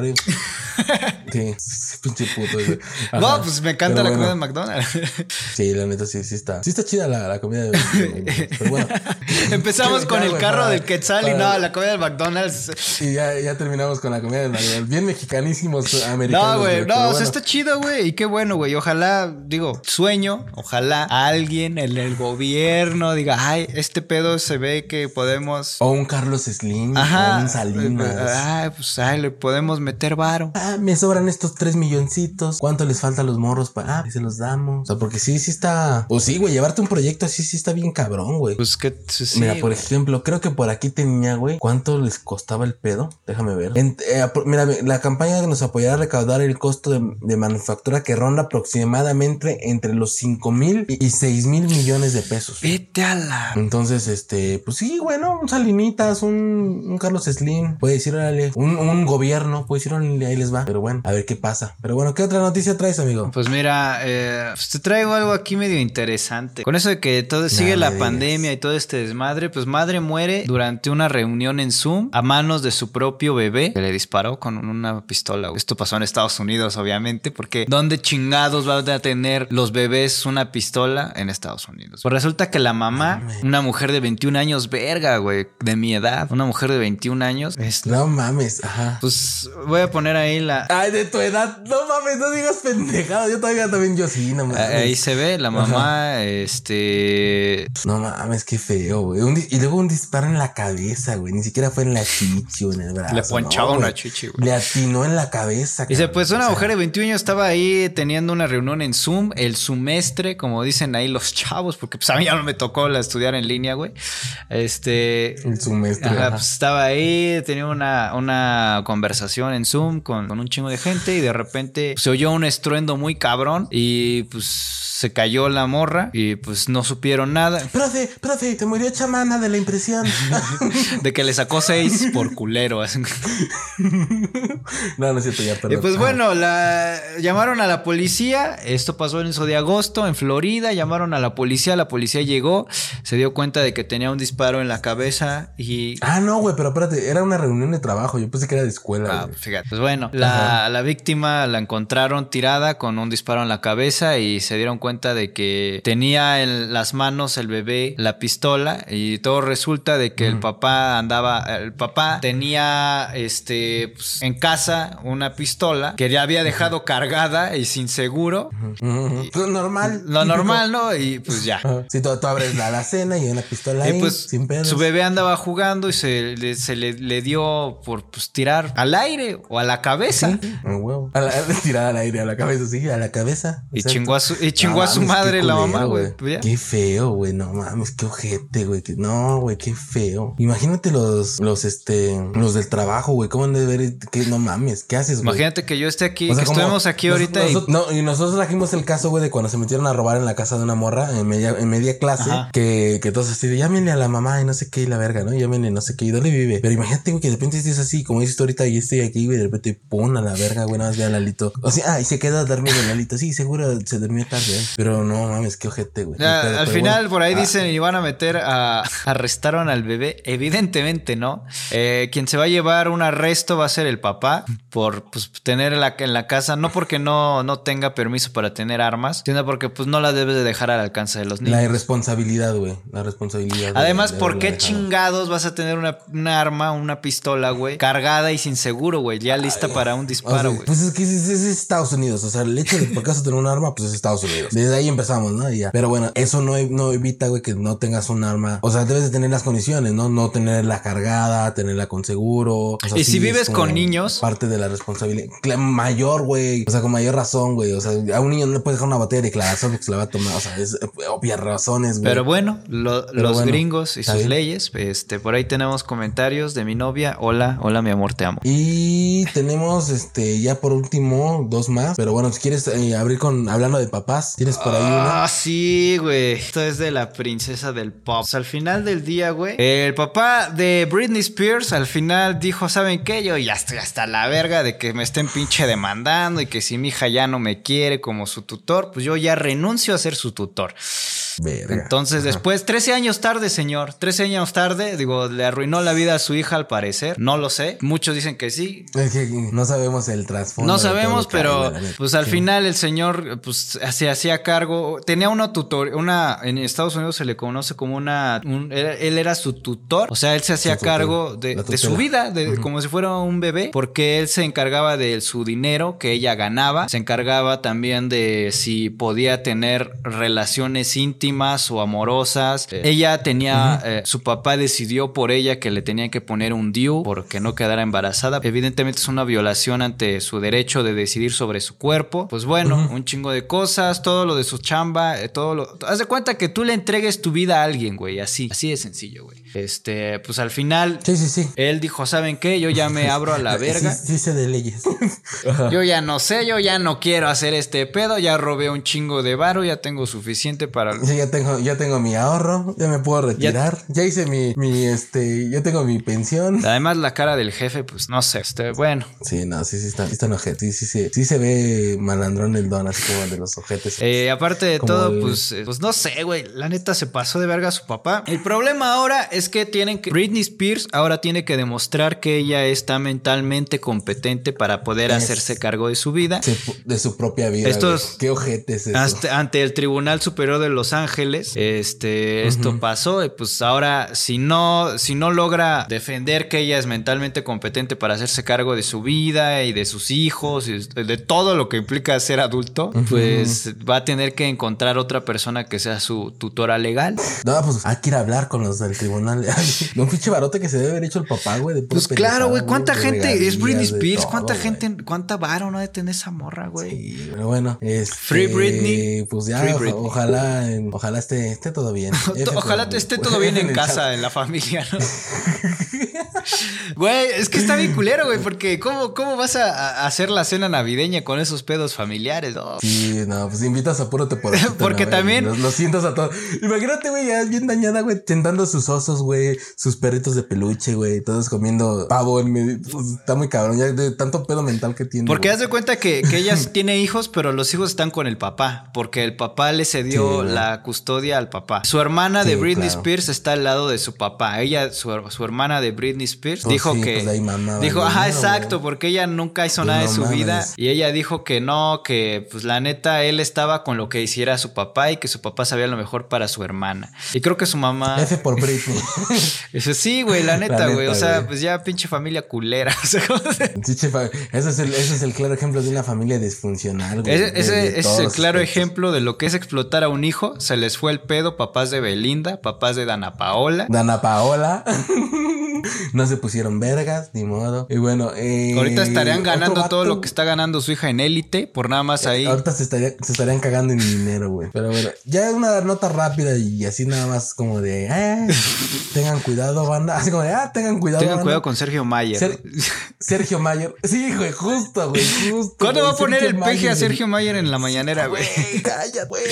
Sí, pinche puto. güey. No, pues me encanta Pero la comida de McDonald's. Sí, la neta sí, sí está. Sí está chida la, la comida de McDonald's, Pero bueno. Empezamos con el carro para- del Quetzal y no, la comida del McDonald's. Y ya, ya terminamos con la comida de McDonald's. Bien mexicanísimos americanos. No, güey, no, o sea, bueno. está chido, güey. Y qué bueno, güey. Ojalá, digo, sueño, ojalá alguien en el gobierno diga, ay, este pedo se ve que podemos. O un Carlos Slim. Ajá. O un Salinas. Ay, pues, ay, le podemos meter varo. Ah, me sobran estos tres milloncitos. ¿Cuánto les falta a los morros para? Ah, se los damos. O sea, porque sí, sí está. O sí, güey, llevarte un proyecto así sí está bien cabrón, güey. Pues que sí, mira, por ejemplo, creo que por aquí tenía, güey, ¿cuánto les costaba el pedo? Déjame ver. En- eh, mira, la campaña nos apoyará a el costo de, de manufactura que ronda aproximadamente entre los 5 mil y 6 mil millones de pesos. Vete a la. Entonces, este, pues sí, bueno, un Salinitas, un, un Carlos Slim, puede decir, órale, un, un gobierno, puede decir, órale, ahí les va. Pero bueno, a ver qué pasa. Pero bueno, ¿qué otra noticia traes, amigo? Pues mira, eh, pues te traigo algo aquí medio interesante. Con eso de que todo sigue la pandemia y todo este desmadre, pues madre muere durante una reunión en Zoom a manos de su propio bebé que le disparó con una pistola. Esto pasó en Estados Unidos, obviamente, porque ¿dónde chingados van a tener los bebés una pistola en Estados Unidos? Pues resulta que la mamá, una mujer de 21 años, verga, güey, de mi edad, una mujer de 21 años, este, No mames, ajá. pues voy a poner ahí la, Ay, de tu edad, no mames, no digas pendejada. Yo todavía también, yo sí, no mames. ahí se ve la mamá, este, No mames, qué feo, güey. Un Y luego un disparo en la cabeza, güey. Ni siquiera fue en la chichi o en el brazo. Le ponchaba no, una chichi, güey. Le atinó en la cabeza. Dice. Pues una O sea, mujer de 21 años estaba ahí teniendo una reunión en Zoom, el sumestre, como dicen ahí los chavos, porque pues a mí ya no me tocó la estudiar en línea, güey. Este... El ajá. pues estaba ahí, tenía una, una conversación en Zoom con, con un chingo de gente y de repente se oyó un estruendo muy cabrón y pues se cayó la morra y pues no supieron nada Profe, profe, te murió chamana de la impresión. (laughs) de que le sacó seis por culero. no, no es cierto, ya, Y perdón. pues Ajá. bueno, la llamaron a la policía. Esto pasó en eso de agosto en Florida. Llamaron a la policía. La policía llegó, se dio cuenta de que tenía un disparo en la cabeza y. Ah, no, güey, pero espérate, era una reunión de trabajo. Yo pensé que era de escuela. Ah, fíjate. Pues bueno, la, la víctima la encontraron tirada con un disparo en la cabeza y se dieron cuenta de que tenía en las manos el bebé la pistola y todo resulta de que el papá andaba, el papá tenía este pues, en casa una pistola que ya había dejado cargada y sin seguro. Pues normal. (laughs) Lo normal, ¿no? Y pues ya. Si tú, tú abres la alacena y una pistola (laughs) Y ahí, pues sin pedos. su bebé andaba jugando y se, le, se le, le dio por pues, tirar al aire o a la cabeza. A la, (laughs) tirada al aire, a la cabeza, sí, a la cabeza. Y chingó a su, y chingó No a su madre la mamá, güey. Pues. Qué feo, güey. No mames, qué ojete, güey. No, güey, qué feo. Imagínate los, los, este, los del trabajo, güey. ¿Cómo han de ver? Que no mames, ¿qué haces, güey? Imagínate que yo esté aquí, O sea, que estuvimos aquí nos- ahorita y No, y nosotros trajimos el caso, güey, de cuando se metieron a robar en la casa de una morra en media, en media clase. Ajá. Que, que todos así de llámenle a la mamá y no sé qué y la verga, ¿no? Llámenle no sé qué y dónde vive. Pero imagínate, güey, que de repente estés así, como dices tú ahorita, y estoy aquí, güey, de repente pum a la verga, güey, nada más ve a Lalito. O sea, ah, y se queda dormido Lalito. Sí, seguro se durmió tarde, ¿eh? Pero no mames, qué ojete, güey. Ya, Pero- al pero final bueno. por ahí Ah, dicen y van a meter a arrestaron al bebé. Evidentemente no. Eh, quien se va a llevar un arresto va a ser el papá por pues, tener la, en la casa, no porque no, no tenga permiso para tener armas, sino porque pues no la debes de dejar al alcance de los niños. La irresponsabilidad, güey. La responsabilidad. de- Además, de ¿por qué dejado. chingados vas a tener una, una arma, una pistola, güey, cargada y sin seguro, güey, ya lista para un O sea, disparo, güey? pues es que es, es- es Estados Unidos. O sea, el hecho de por caso tener un arma, pues es Estados Unidos. (laughs) Desde ahí empezamos, ¿no? Y ya. Pero bueno, eso no, no evita, güey, que no tengas un arma. O sea, debes de tener las condiciones, ¿no? No tenerla cargada, tenerla con seguro. O sea, Y si es vives con niños. Parte de la responsabilidad. Mayor, güey. O sea, con mayor razón, güey. O sea, a un niño no le puedes dejar una botella de declaración porque se la va a tomar. O sea, es eh, obvias razones, güey. Pero bueno, lo- los bueno, gringos y sus bien. leyes, este, por ahí tenemos comentarios de mi novia. Hola, hola, mi amor, te amo. Y tenemos este ya por último dos más. Pero bueno, si quieres eh, abrir con hablando de papás, tienes por ahí. Ah, sí, güey. Esto es de la princesa del pop. O al final del día, güey. El papá de Britney Spears al final dijo, ¿saben qué? Yo ya estoy hasta la verga de que me estén pinche demandando y que si mi hija ya no me quiere como su tutor, pues yo ya renuncio a ser su tutor. Verga. Entonces, después, 13 años tarde, señor. 13 años tarde, digo, le arruinó la vida a su hija al parecer. No lo sé. Muchos dicen que sí. Es que no sabemos el trasfondo. No sabemos, pero pues al Sí. final el señor pues se hacía cargo, tenía una tutor, una en Estados Unidos se le conoce como una, un- él era su tutor, o sea, él se hacía cargo de, su vida, de, como si fuera un bebé, porque él se encargaba de su dinero que ella ganaba, se encargaba también de si podía tener relaciones íntimas o amorosas. Ella tenía, eh, su papá decidió por ella que le tenía que poner un DIU porque no quedara embarazada. Evidentemente es una violación ante su derecho de decidir sobre su cuerpo. Pues bueno, un chingo de cosas, todo lo de su chamba, eh, todo lo... Haz de cuenta que tú le entregues tu vida a alguien, güey, así, así de sencillo, güey. Este, pues al final, Sí, sí, sí. él dijo, ¿saben qué? Yo ya me abro a la (laughs) verga. Sí, sí sé de leyes. (laughs) Yo ya no sé, yo ya no quiero hacer este pedo, ya robé un chingo de varo, ya tengo suficiente para... Sí, ya tengo, ya tengo mi ahorro, ya me puedo retirar. Ya, hice mi, mi, este, ya tengo mi pensión. Además la cara del jefe, pues no sé, este, bueno. Sí, no, sí, sí está, sí está enojete. Sí, sí, sí, sí se ve malandrón el don, así como de los ojetes. Eh, aparte de todo, el- pues, eh, pues no sé, güey. La neta se pasó de verga a su papá. El problema ahora es que tienen que. Britney Spears ahora tiene que demostrar que ella está mentalmente competente para poder Es- hacerse cargo de su vida. Se- de su propia vida. Estos-. Qué ojetes es eso. Hasta- ante el Tribunal Superior de Los Ángeles, este, esto pasó. Y pues ahora, si no, si no logra defender que ella es mentalmente competente para hacerse cargo de su vida y de sus hijos y de todo lo que implica ser adulto, pues va a tener que encontrar otra persona que sea su tutora legal. No, pues hay que ir a hablar con los del tribunal. (laughs) Un pinche barote que se debe haber hecho el papá, güey. de Pues claro, güey. ¿Cuánta de gente es Britney Spears? todo, ¿Cuánta güey. gente, cuánta varo no de tener esa morra, güey? Sí, pero bueno, este, Free Britney. Pues ya, Britney. ojalá, ojalá esté, esté todo bien. (laughs) Ojalá esté todo bien en (laughs) casa, en la familia, ¿no? Güey, es que está bien culero, güey, porque ¿cómo, cómo vas a, a hacer la cena navideña con esos pedos familiares? Sí, no, pues invitas a puro te por (laughs) Porque también- Los, los sientas a todos. Imagínate, güey, ya bien dañada, güey, tentando sus osos, güey, sus perritos de peluche, güey, todos comiendo pavo en medio. Pues, está muy cabrón, ya de tanto pedo mental que tiene. Porque haz de cuenta que, que ella (laughs) tiene hijos, pero los hijos están con el papá, porque el papá le cedió Sí, la custodia al papá. Su hermana de Britney claro. Spears está al lado de su papá. Ella, su, su hermana de Britney Spears, Pues dijo sí, que... pues de ahí mamaba dijo, ajá, dinero, exacto, güey. porque ella nunca hizo nada de su vida. Y ella dijo que no, que pues la neta, él estaba con lo que hiciera su papá y que su papá sabía lo mejor para su hermana. Y creo que su mamá... (laughs) F por Britney. (laughs) Dice, sí, güey, la neta, güey. O sea, güey. pues ya pinche familia culera. (laughs) O sea, ¿cómo se- Sí, chefa, ese, es el, ese es el claro ejemplo de una familia disfuncional, güey. Ese, de- ese- de ese es el claro aspectos. ejemplo de lo que es explotar a un hijo. Se les fue el pedo, papás de Belinda, papás de Dana Paola. Dana Paola. No se pusieron vergas, ni modo. Y bueno, eh, Ahorita estarían ganando todo lo que está ganando su hija en élite, por nada más ahí. Ahorita se, estaría- se estarían cagando en dinero, güey. Pero bueno, ya es una nota rápida y así nada más como de, eh, tengan cuidado, banda. Así como de, ah, tengan cuidado. Tengan banda. cuidado con Sergio Mayer. Ser- Sergio Mayer. Sí, güey, justo, güey, justo. ¿Cuándo güey, va a poner Sergio el peje a Sergio Mayer en la mañanera, güey? Cállate, güey.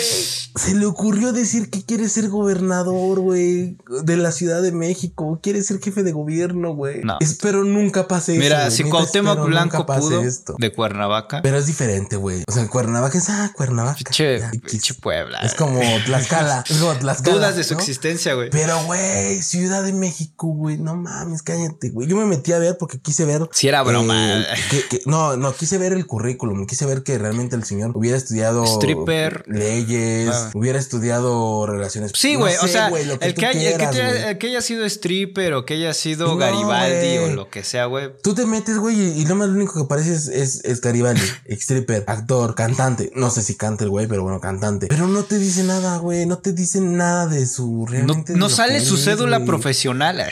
Se le ocurrió decir que quiere ser gobernador, güey, de la Ciudad de México. Quiere ser jefe de gobierno, güey. No. Espero nunca pase eso. Mira, si Cuauhtémoc Blanco pudo esto. de Cuernavaca. Pero es diferente, güey. O sea, Cuernavaca es, ah, Cuernavaca. Pinche, pinche Puebla. Es como Tlaxcala. (laughs) Es como Tlaxcala. Dudas de su ¿no? existencia, güey. Pero, güey, Ciudad de México, güey, no mames, cállate, güey. Yo me metí a ver porque quise ver. Si era broma. eh, que- que- no, no, quise ver el currículum. Quise ver que realmente el señor hubiera estudiado. Stripper. Leyes. Ah. Hubiera estudiado relaciones. Sí, no güey, o sea, lo que el, que haya, el que quieras, te- güey. el que haya sido stripper o que haya sido Garibaldi o lo que sea, güey. Tú te metes, güey, y, y lo más lo único que parece es, es, Garibaldi, (laughs) stripper, actor, cantante. No sé si canta el güey, pero bueno, cantante. Pero no te dice nada, güey. No te dice nada de su No, realmente. no sale su es, cédula profesional.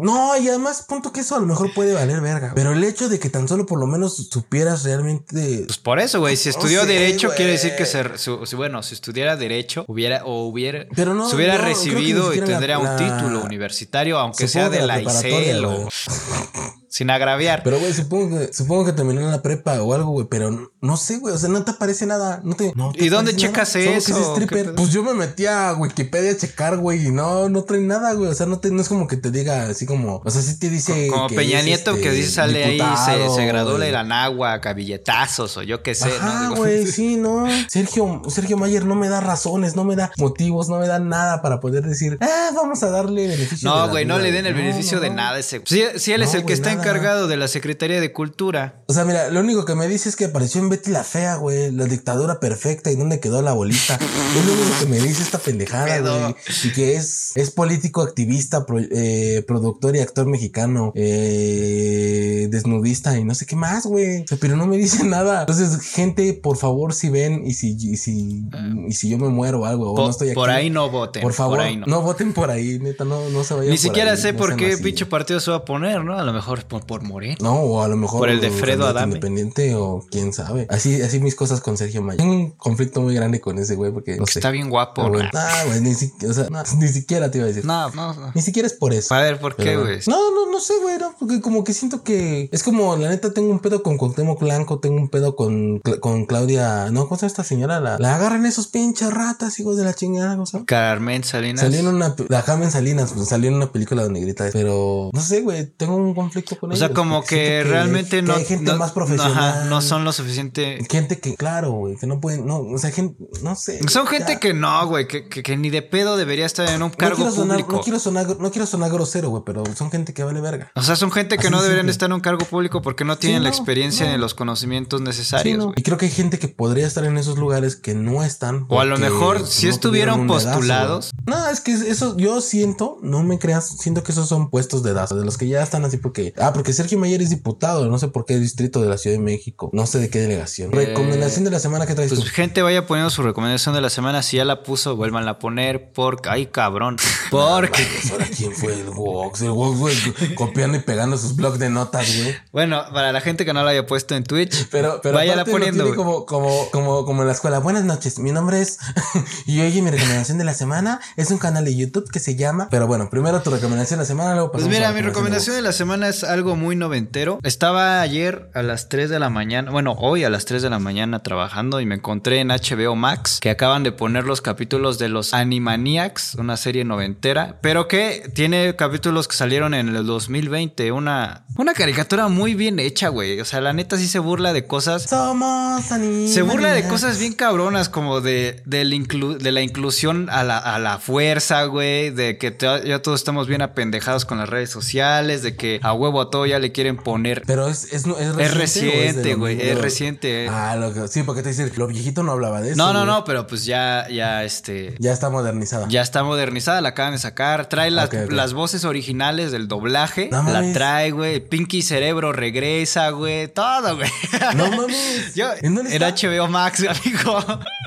No, y además, punto que eso a lo mejor puede valer verga. Pero el hecho de que tan solo por lo menos supieras realmente. Pues por eso, güey. Si estudió sé, Derecho, quiere decir que se, su- bueno, si estudiara Derecho, hubiera, o hubiera, Pero no, se hubiera no, recibido y siquiera la- tendría un título universitario, aunque sea de la preparatoria, ICEL o güey. Sin agraviar. Pero, güey, supongo que, supongo que terminó en la prepa o algo, güey. Pero no, no sé, güey. O sea, no te aparece nada. No te, no te ¿Y dónde checas nada. Eso? es ¿Qué stripper. Pues yo me metí a Wikipedia a checar, güey. Y no, no trae nada, güey. O sea, no, te, no es como que te diga así como. O sea, sí te dice. Como que Peña es, Nieto este, que dice sale ahí, se, se graduó la Nagua, a billetazos o yo qué sé, Ajá, ¿no? güey, (laughs) sí, no. Sergio, Sergio Mayer no me da razones, no me da motivos, no me da nada para poder decir, ah, vamos a darle beneficio. No, güey, no duda". le den el No, beneficio no, de no. nada ese. Sí, sí, él es el que está nada. Encargado de la Secretaría de Cultura. O sea, mira, lo único que me dice es que apareció en Betty la Fea, güey, la dictadura perfecta y dónde quedó la bolita. (laughs) es lo único que me dice esta pendejada, güey. Y que es, es político, activista, pro- eh, productor y actor mexicano, eh, desnudista y no sé qué más, güey. O sea, pero no me dice (laughs) nada. Entonces, gente, por favor, si ven y si, y si, y si yo me muero o algo, o no estoy aquí. por ahí no voten. Por favor, por ahí no. no. voten por ahí, neta, no, no se vayan Ni por siquiera ahí, sé no por qué pinche partido se va a poner, ¿no? A lo mejor por, por Moreno. No, o a lo mejor. Por el de Fredo pedo a Dame. Independiente o quién sabe. Así, así mis cosas con Sergio Mayer. Tengo un conflicto muy grande con ese güey porque no sé. Está bien guapo, Ah, güey. güey. Ah, güey, ni, si- o sea, no, ni siquiera te iba a decir. No, no, no. Ni siquiera es por eso. A ver, ¿por qué, Pero, güey? No, no, no sé, güey, no, porque como que siento que es como, la neta, tengo un pedo con Cuauhtémoc Blanco, tengo un pedo con, con Claudia, no, ¿cómo se llama esta señora? La, la agarran esos pinches ratas, hijos de la chingada, ¿cómo se llama? Carmen Salinas. Salió en una, la Carmen Salinas, pues, salió en una película donde grita, pero no sé, güey, tengo un conflicto con O sea, como que, realmente no. hay gente no, más profesional. ajá, no son lo suficiente. Gente que, claro, güey, que no pueden, no, o sea, gente, no sé. Son gente que no, güey, que, que, que ni de pedo debería estar en un No cargo quiero, sonar, público. no, quiero sonar, no quiero sonar grosero, güey, pero son gente que vale verga. O sea, son gente que Así no de deberían simple. estar en un cargo público porque no tienen la no, experiencia no. ni los conocimientos Sí, necesarios, ¿no? güey. Y creo que hay gente que podría estar en esos lugares que no están. O a lo mejor si estuvieron postulados. No, es que eso yo siento, no me creas, siento que esos son puestos de dedazo, de los que ya están así porque. Ah, porque Sergio Mayer es diputado, no sé por qué distrito de la Ciudad de México, no sé de qué delegación. Recomendación de la semana que traes Pues tú. gente vaya poniendo su recomendación de la semana. Si ya la puso, vuélvanla a poner. Porque, ay, cabrón. (laughs) Porque, Pues ahora quién fue el Wox, el güey, copiando y pegando sus blogs de notas, güey. bueno, para la gente que no la haya puesto en Twitch, Pero, pero aparte lo poniendo. como, como, como, como en la escuela. Buenas noches, mi nombre es. (laughs) y oye, mi recomendación de la semana es un canal de YouTube que se llama. Pero bueno, primero tu recomendación de la semana, luego Pues pasamos a mira, la mi recomendación de la semana es algo muy noventero. Estaba ayer a las 3 de la mañana, bueno, hoy a las 3 de la mañana trabajando y me encontré en HBO Max que acaban de poner los capítulos de los Animaniacs, una serie noventera, pero que tiene capítulos que salieron en el 2020, una, una caricatura muy bien hecha, güey. O sea, la neta sí se burla de cosas Somos animales. se burla de cosas bien cabronas, como de, del inclu- de la inclusión a la, a la fuerza, güey. De que ya todos estamos bien apendejados con las redes sociales. De que a huevo a todo ya le quieren poner. Pero es, es, es reciente. Es güey. mismo? Es reciente. Ah, lo que, sí, porque te dice, lo viejito no hablaba de eso. no, no, no, pero pues ya, ya, este. Ya está modernizada. Ya está modernizada, la acaban de sacar. Trae las, las voces originales del doblaje. No la mames. trae, güey. Pinky Cerebro regresa, güey. Todo, güey. No mames. (laughs) Yo, ¿En dónde era está? HBO Max, (laughs) amigo.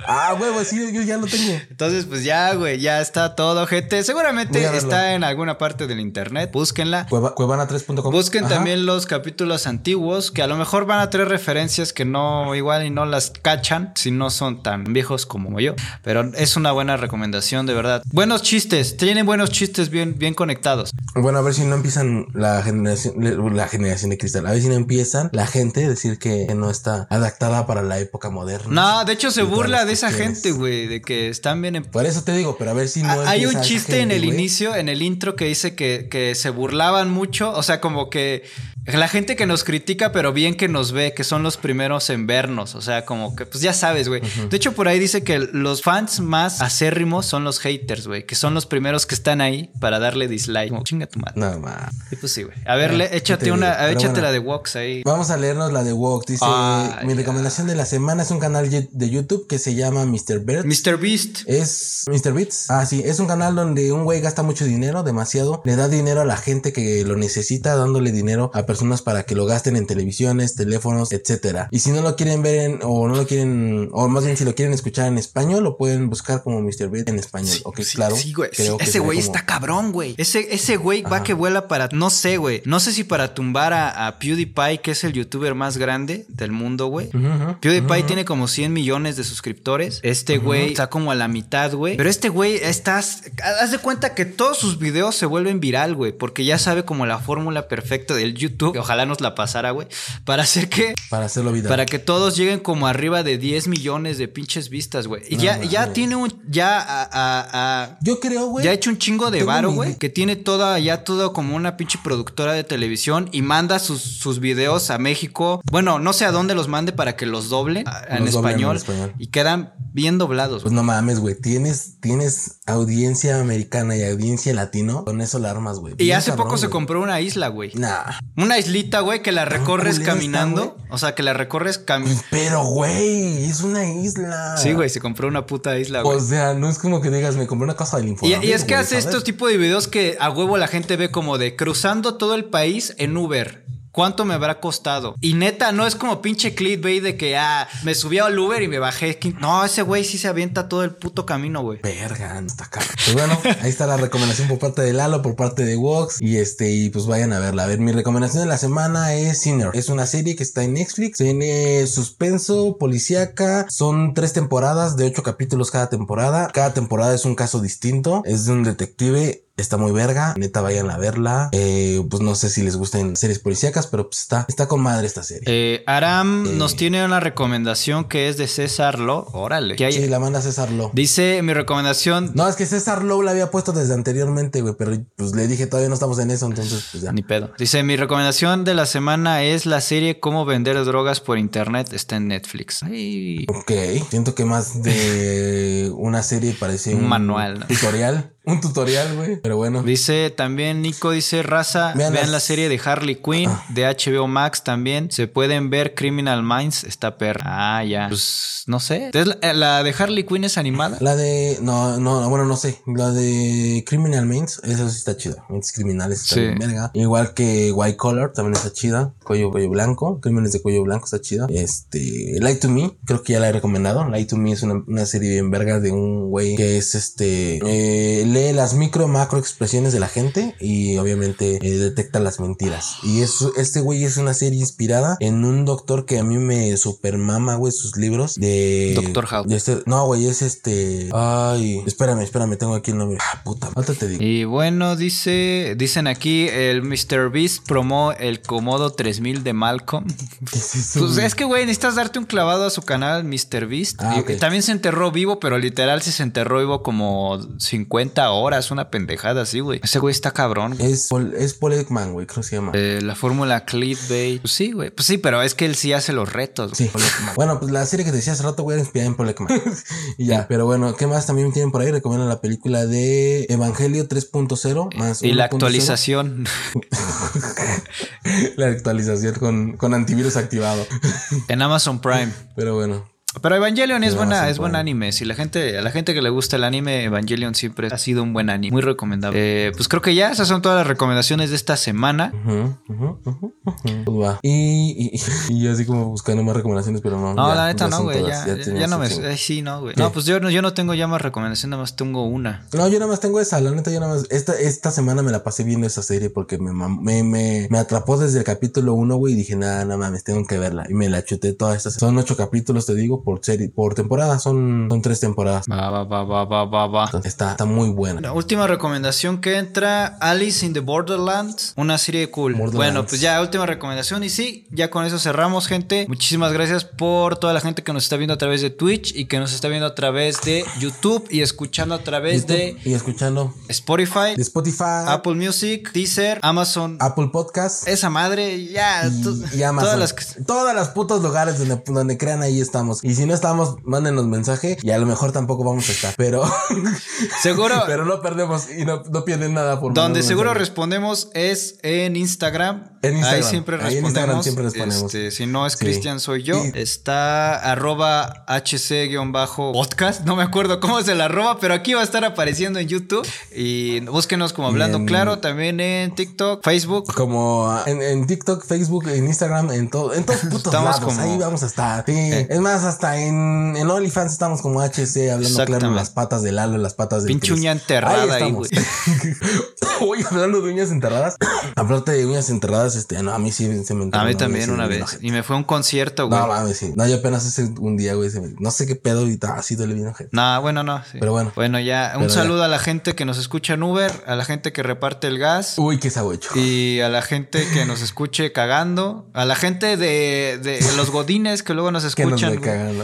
Ah, güey, sí, yo ya lo tengo. Entonces, pues ya, güey, ya está todo, gente. Seguramente está en alguna parte del internet. Búsquenla. Cueva, cuevana3.com. Busquen Ajá. también los capítulos antiguos, que a lo mejor van a tener referencias que no, igual y no las cachan, si no son tan viejos como yo. Pero es una buena recomendación, de verdad. Buenos chistes, tienen buenos chistes bien, bien conectados. Bueno, a ver si no empiezan la generación, la generación de cristal. A ver si no empiezan la gente a decir que no está adaptada para la época moderna. No, de hecho se burla de esa gente, güey, de que están bien en Por eso te digo, pero a ver si no. Hay un chiste en el inicio, en el intro, que dice que, que se burlaban mucho. O sea, como que que la gente que nos critica, pero bien que nos ve, que son los primeros en vernos. O sea, como que, pues ya sabes, güey. De hecho, por ahí dice que los fans más acérrimos son los haters, güey. Que son los primeros que están ahí para darle dislike. Como, chinga tu madre. No, ma. Y pues sí, güey. A ver, ¿qué échate te una, a échate bueno. la de Vox ahí. Vamos a leernos la de Walk. Dice: Mi recomendación de la semana es un canal de YouTube que se llama Mr. Bird. Mr. Beast. Es Mr. Beats. Ah, sí, es un canal donde un güey gasta mucho dinero, demasiado. Le da dinero a la gente que lo necesita, dándole dinero a personas para que lo gasten en televisiones, teléfonos, etcétera. Y si no lo quieren ver en, o no lo quieren, o más bien si lo quieren escuchar en español, lo pueden buscar como Mr. Beat en español. ok, Sí, claro. Sí, güey. Creo ese güey como- está cabrón, güey. Ese, ese güey va que vuela para. No sé, güey. No sé si para tumbar a, a PewDiePie, que es el youtuber más grande del mundo, güey. PewDiePie tiene como 100 millones de suscriptores. Este güey está como a la mitad, güey. Pero este güey estás. Haz de cuenta que todos sus videos se vuelven viral, güey. Porque ya sabe como la fórmula perfecta del YouTube. Que Ojalá nos la pasara, güey. Para hacer que. Para hacerlo vida. Para que todos lleguen como arriba de 10 millones de pinches vistas, güey. Y No ya, ya tiene un. Ya a- a- a, Yo creo, güey. ya ha hecho un chingo de varo, güey. Que tiene toda, ya todo como una pinche productora de televisión y manda sus, sus videos a México. Bueno, no sé a dónde los mande para que los doble a- en, Los doblen en español, español. Y quedan bien doblados. Pues no mames, güey. Tienes, tienes audiencia americana y audiencia latino. Con eso la armas, güey. y hace cabrón, poco se compró una isla, güey. Nah. Una islita, güey, que la recorres está, caminando. güey. o sea, que la recorres caminando. Pero, güey, es una isla. Sí, güey, se compró una puta isla, güey. O sea, no es como que digas, me compré una casa del Y, Infonavit. y es que güey, hace ¿sabes? estos tipos de videos que a huevo la gente ve como de cruzando todo el país en Uber. ¿Cuánto me habrá costado? Y neta, no es como pinche clickbait de que, ah, me subí al Uber y me bajé. No, ese güey sí se avienta todo el puto camino, güey. Verga, está caro. Pues bueno, ahí está la recomendación por parte de Lalo, por parte de Vox. Y este, y pues vayan a verla. A ver, mi recomendación de la semana es Sinner. Es una serie que está en Netflix. Tiene suspenso, policíaca. Son tres temporadas de ocho capítulos cada temporada. Cada temporada es un caso distinto. Es de un detective Está muy verga, neta vayan a verla. Eh, pues no sé si les gustan series policíacas, pero pues está, está con madre esta serie. Eh, Aram eh, nos tiene una recomendación que es de César Lo. Órale. Que hay... Sí, la manda César Lo. Dice mi recomendación. No, es que César Lo la había puesto desde anteriormente, güey, pero pues le dije todavía no estamos en eso, entonces pues ya. Ni pedo. Dice mi recomendación de la semana es la serie Cómo vender drogas por internet. Está en Netflix. Ay. Ok, siento que más de una serie parece un, manual. Tutorial. (laughs) Un tutorial, güey. Pero bueno. Dice también, Nico dice, raza, vean, la serie de Harley Quinn, ah. de HBO Max también. Se pueden ver Criminal Minds, está perra. Ah, ya. Pues no sé. Eh, ¿La, de Harley Quinn es animada? La de. No, no, bueno, no sé. La de Criminal Minds, esa sí está chida. Mentes criminales está bien verga. Igual que White Collar también está chida. Cuello, cuello blanco. Crímenes de cuello blanco está chida. Este. Light to Me, creo que ya la he recomendado. Light to Me es una, una serie bien verga de un güey que es este. Eh, lee las micro macro expresiones de la gente y obviamente eh, detecta las mentiras. Y eso, este güey es una serie inspirada en un doctor que a mí me super mama, güey, sus libros de. Doctor House. Este, no, güey, es este. Ay, espérame, espérame, tengo aquí el nombre. Ah, puta, falta te digo. Y bueno, dice, dicen aquí el Mr. Beast promó el Comodo 3000 de Malcolm. (laughs) es pues es que, güey, necesitas darte un clavado a su canal, Mr. Beast. Ah, también se enterró vivo, pero literal sí se enterró vivo como 50 horas, una pendejada así, güey. Ese güey está cabrón. Es, Paul, es Paul Ekman, güey, creo que se llama. Eh, la fórmula clickbait. Pues sí, güey. Pues sí, pero es que él sí hace los retos. Sí, bueno, pues la serie que te decía hace rato, güey, era inspirada en Paul Ekman. (laughs) y ya, pero bueno, ¿qué más también tienen por ahí? Recomiendo la película de Evangelio 3.0 más. Y la actualización. (laughs) la actualización con, con antivirus activado. en Amazon Prime. Pero bueno. Pero Evangelion es buena, es buen anime. Si la gente, a la gente que le gusta el anime, Evangelion siempre ha sido un buen anime, muy recomendable. Eh, pues creo que ya esas son todas las recomendaciones de esta semana. Pues y, y, así como buscando más recomendaciones, pero no. No, la neta no, güey. Ya, ya, no me. sí, no, güey. No, pues yo, yo no tengo ya más recomendaciones, nada más tengo una. No, yo nada más tengo esa. La neta, yo nada más. Esta, esta semana me la pasé viendo esa serie porque me, me, me, me atrapó desde el capítulo 1, güey, y dije, nada, nada mames, tengo que verla. Y me la chuté toda esta. Son ocho capítulos, te digo por serie, por temporada. Son, son tres temporadas. Va, va, va, va, va, va, está, está muy buena. La última recomendación que entra, Alice in the Borderlands, una serie cool. Bueno, pues ya, última recomendación. Y sí, ya con eso cerramos, gente. Muchísimas gracias por toda la gente que nos está viendo a través de Twitch y que nos está viendo a través de YouTube y escuchando a través de... Y escuchando. Spotify. De Spotify. Apple Music, Deezer, Amazon. Apple Podcast. Esa madre, ya. Y, Amazon. Todas las, todas las putos lugares donde, donde crean ahí estamos. Y si no estamos, mándenos mensaje y a lo mejor tampoco vamos a estar. Pero. (laughs) seguro. (laughs) pero no perdemos y no, no pierden nada por Donde seguro respondemos es en Instagram. En Instagram. Ahí siempre respondemos. en Instagram siempre respondemos. Este, si no es Cristian, soy yo. Está arroba hc-podcast. No me acuerdo cómo es el arroba, pero aquí va a estar apareciendo en YouTube. Y búsquenos como Hablando Claro, también en TikTok, Facebook. Como en, TikTok, Facebook, en Instagram, en todo, en todos putos lados. Ahí vamos a estar. Eh. Es más, hasta en, en OnlyFans estamos como HC hablando claro las patas del Lalo, las patas de Pinche uña enterrada ahí, güey. (laughs) Oye, hablando de uñas enterradas. (clears throat) Aparte de uñas enterradas, este, no, a mí sí se me enterró. A mí también una vez. Y me fue a un concierto, güey. No, mames, sí. No, yo apenas hace un día, güey. No sé qué pedo y así duele bien, gente. No, bueno, no. Pero bueno. Bueno, ya. Un saludo a la gente que nos escucha en Uber, a la gente que reparte el gas. Uy, qué sabuecho. Y a la gente que nos escuche cagando. A la gente de, de los godines que luego nos escuchan.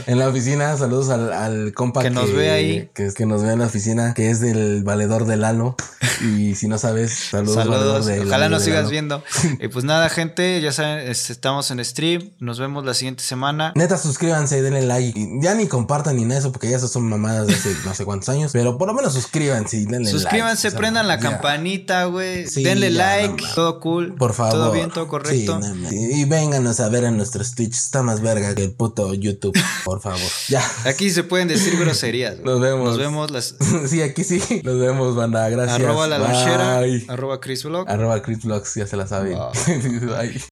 En la oficina, saludos al, al compa que, nos ve ahí. Que, que nos ve en la oficina, que es del valedor del Lalo. (laughs) y si no sabes, saludos. saludos. Ojalá nos sigas viendo. (laughs) y pues nada, gente, ya saben, estamos en stream. Nos vemos la siguiente semana. Neta, suscríbanse, denle like. Ya ni compartan ni nada eso, porque ya esas son mamadas de hace (laughs) no sé cuántos años. Pero por lo menos suscríbanse y denle suscríbanse, like. prendan la campanita, güey. denle like. todo cool. Por favor. Todo bien, todo correcto. y vénganos a ver en nuestros Twitch. Está más verga que el puto YouTube. Por favor. Ya. Aquí se pueden decir groserías. Nos vemos. Nos vemos. Las... (laughs) sí, aquí sí. Nos vemos, banda. Gracias. Arroba la lonchera. Arroba Chris Vlog. Arroba Chris Vlogs, ya se la saben. (laughs) Bye.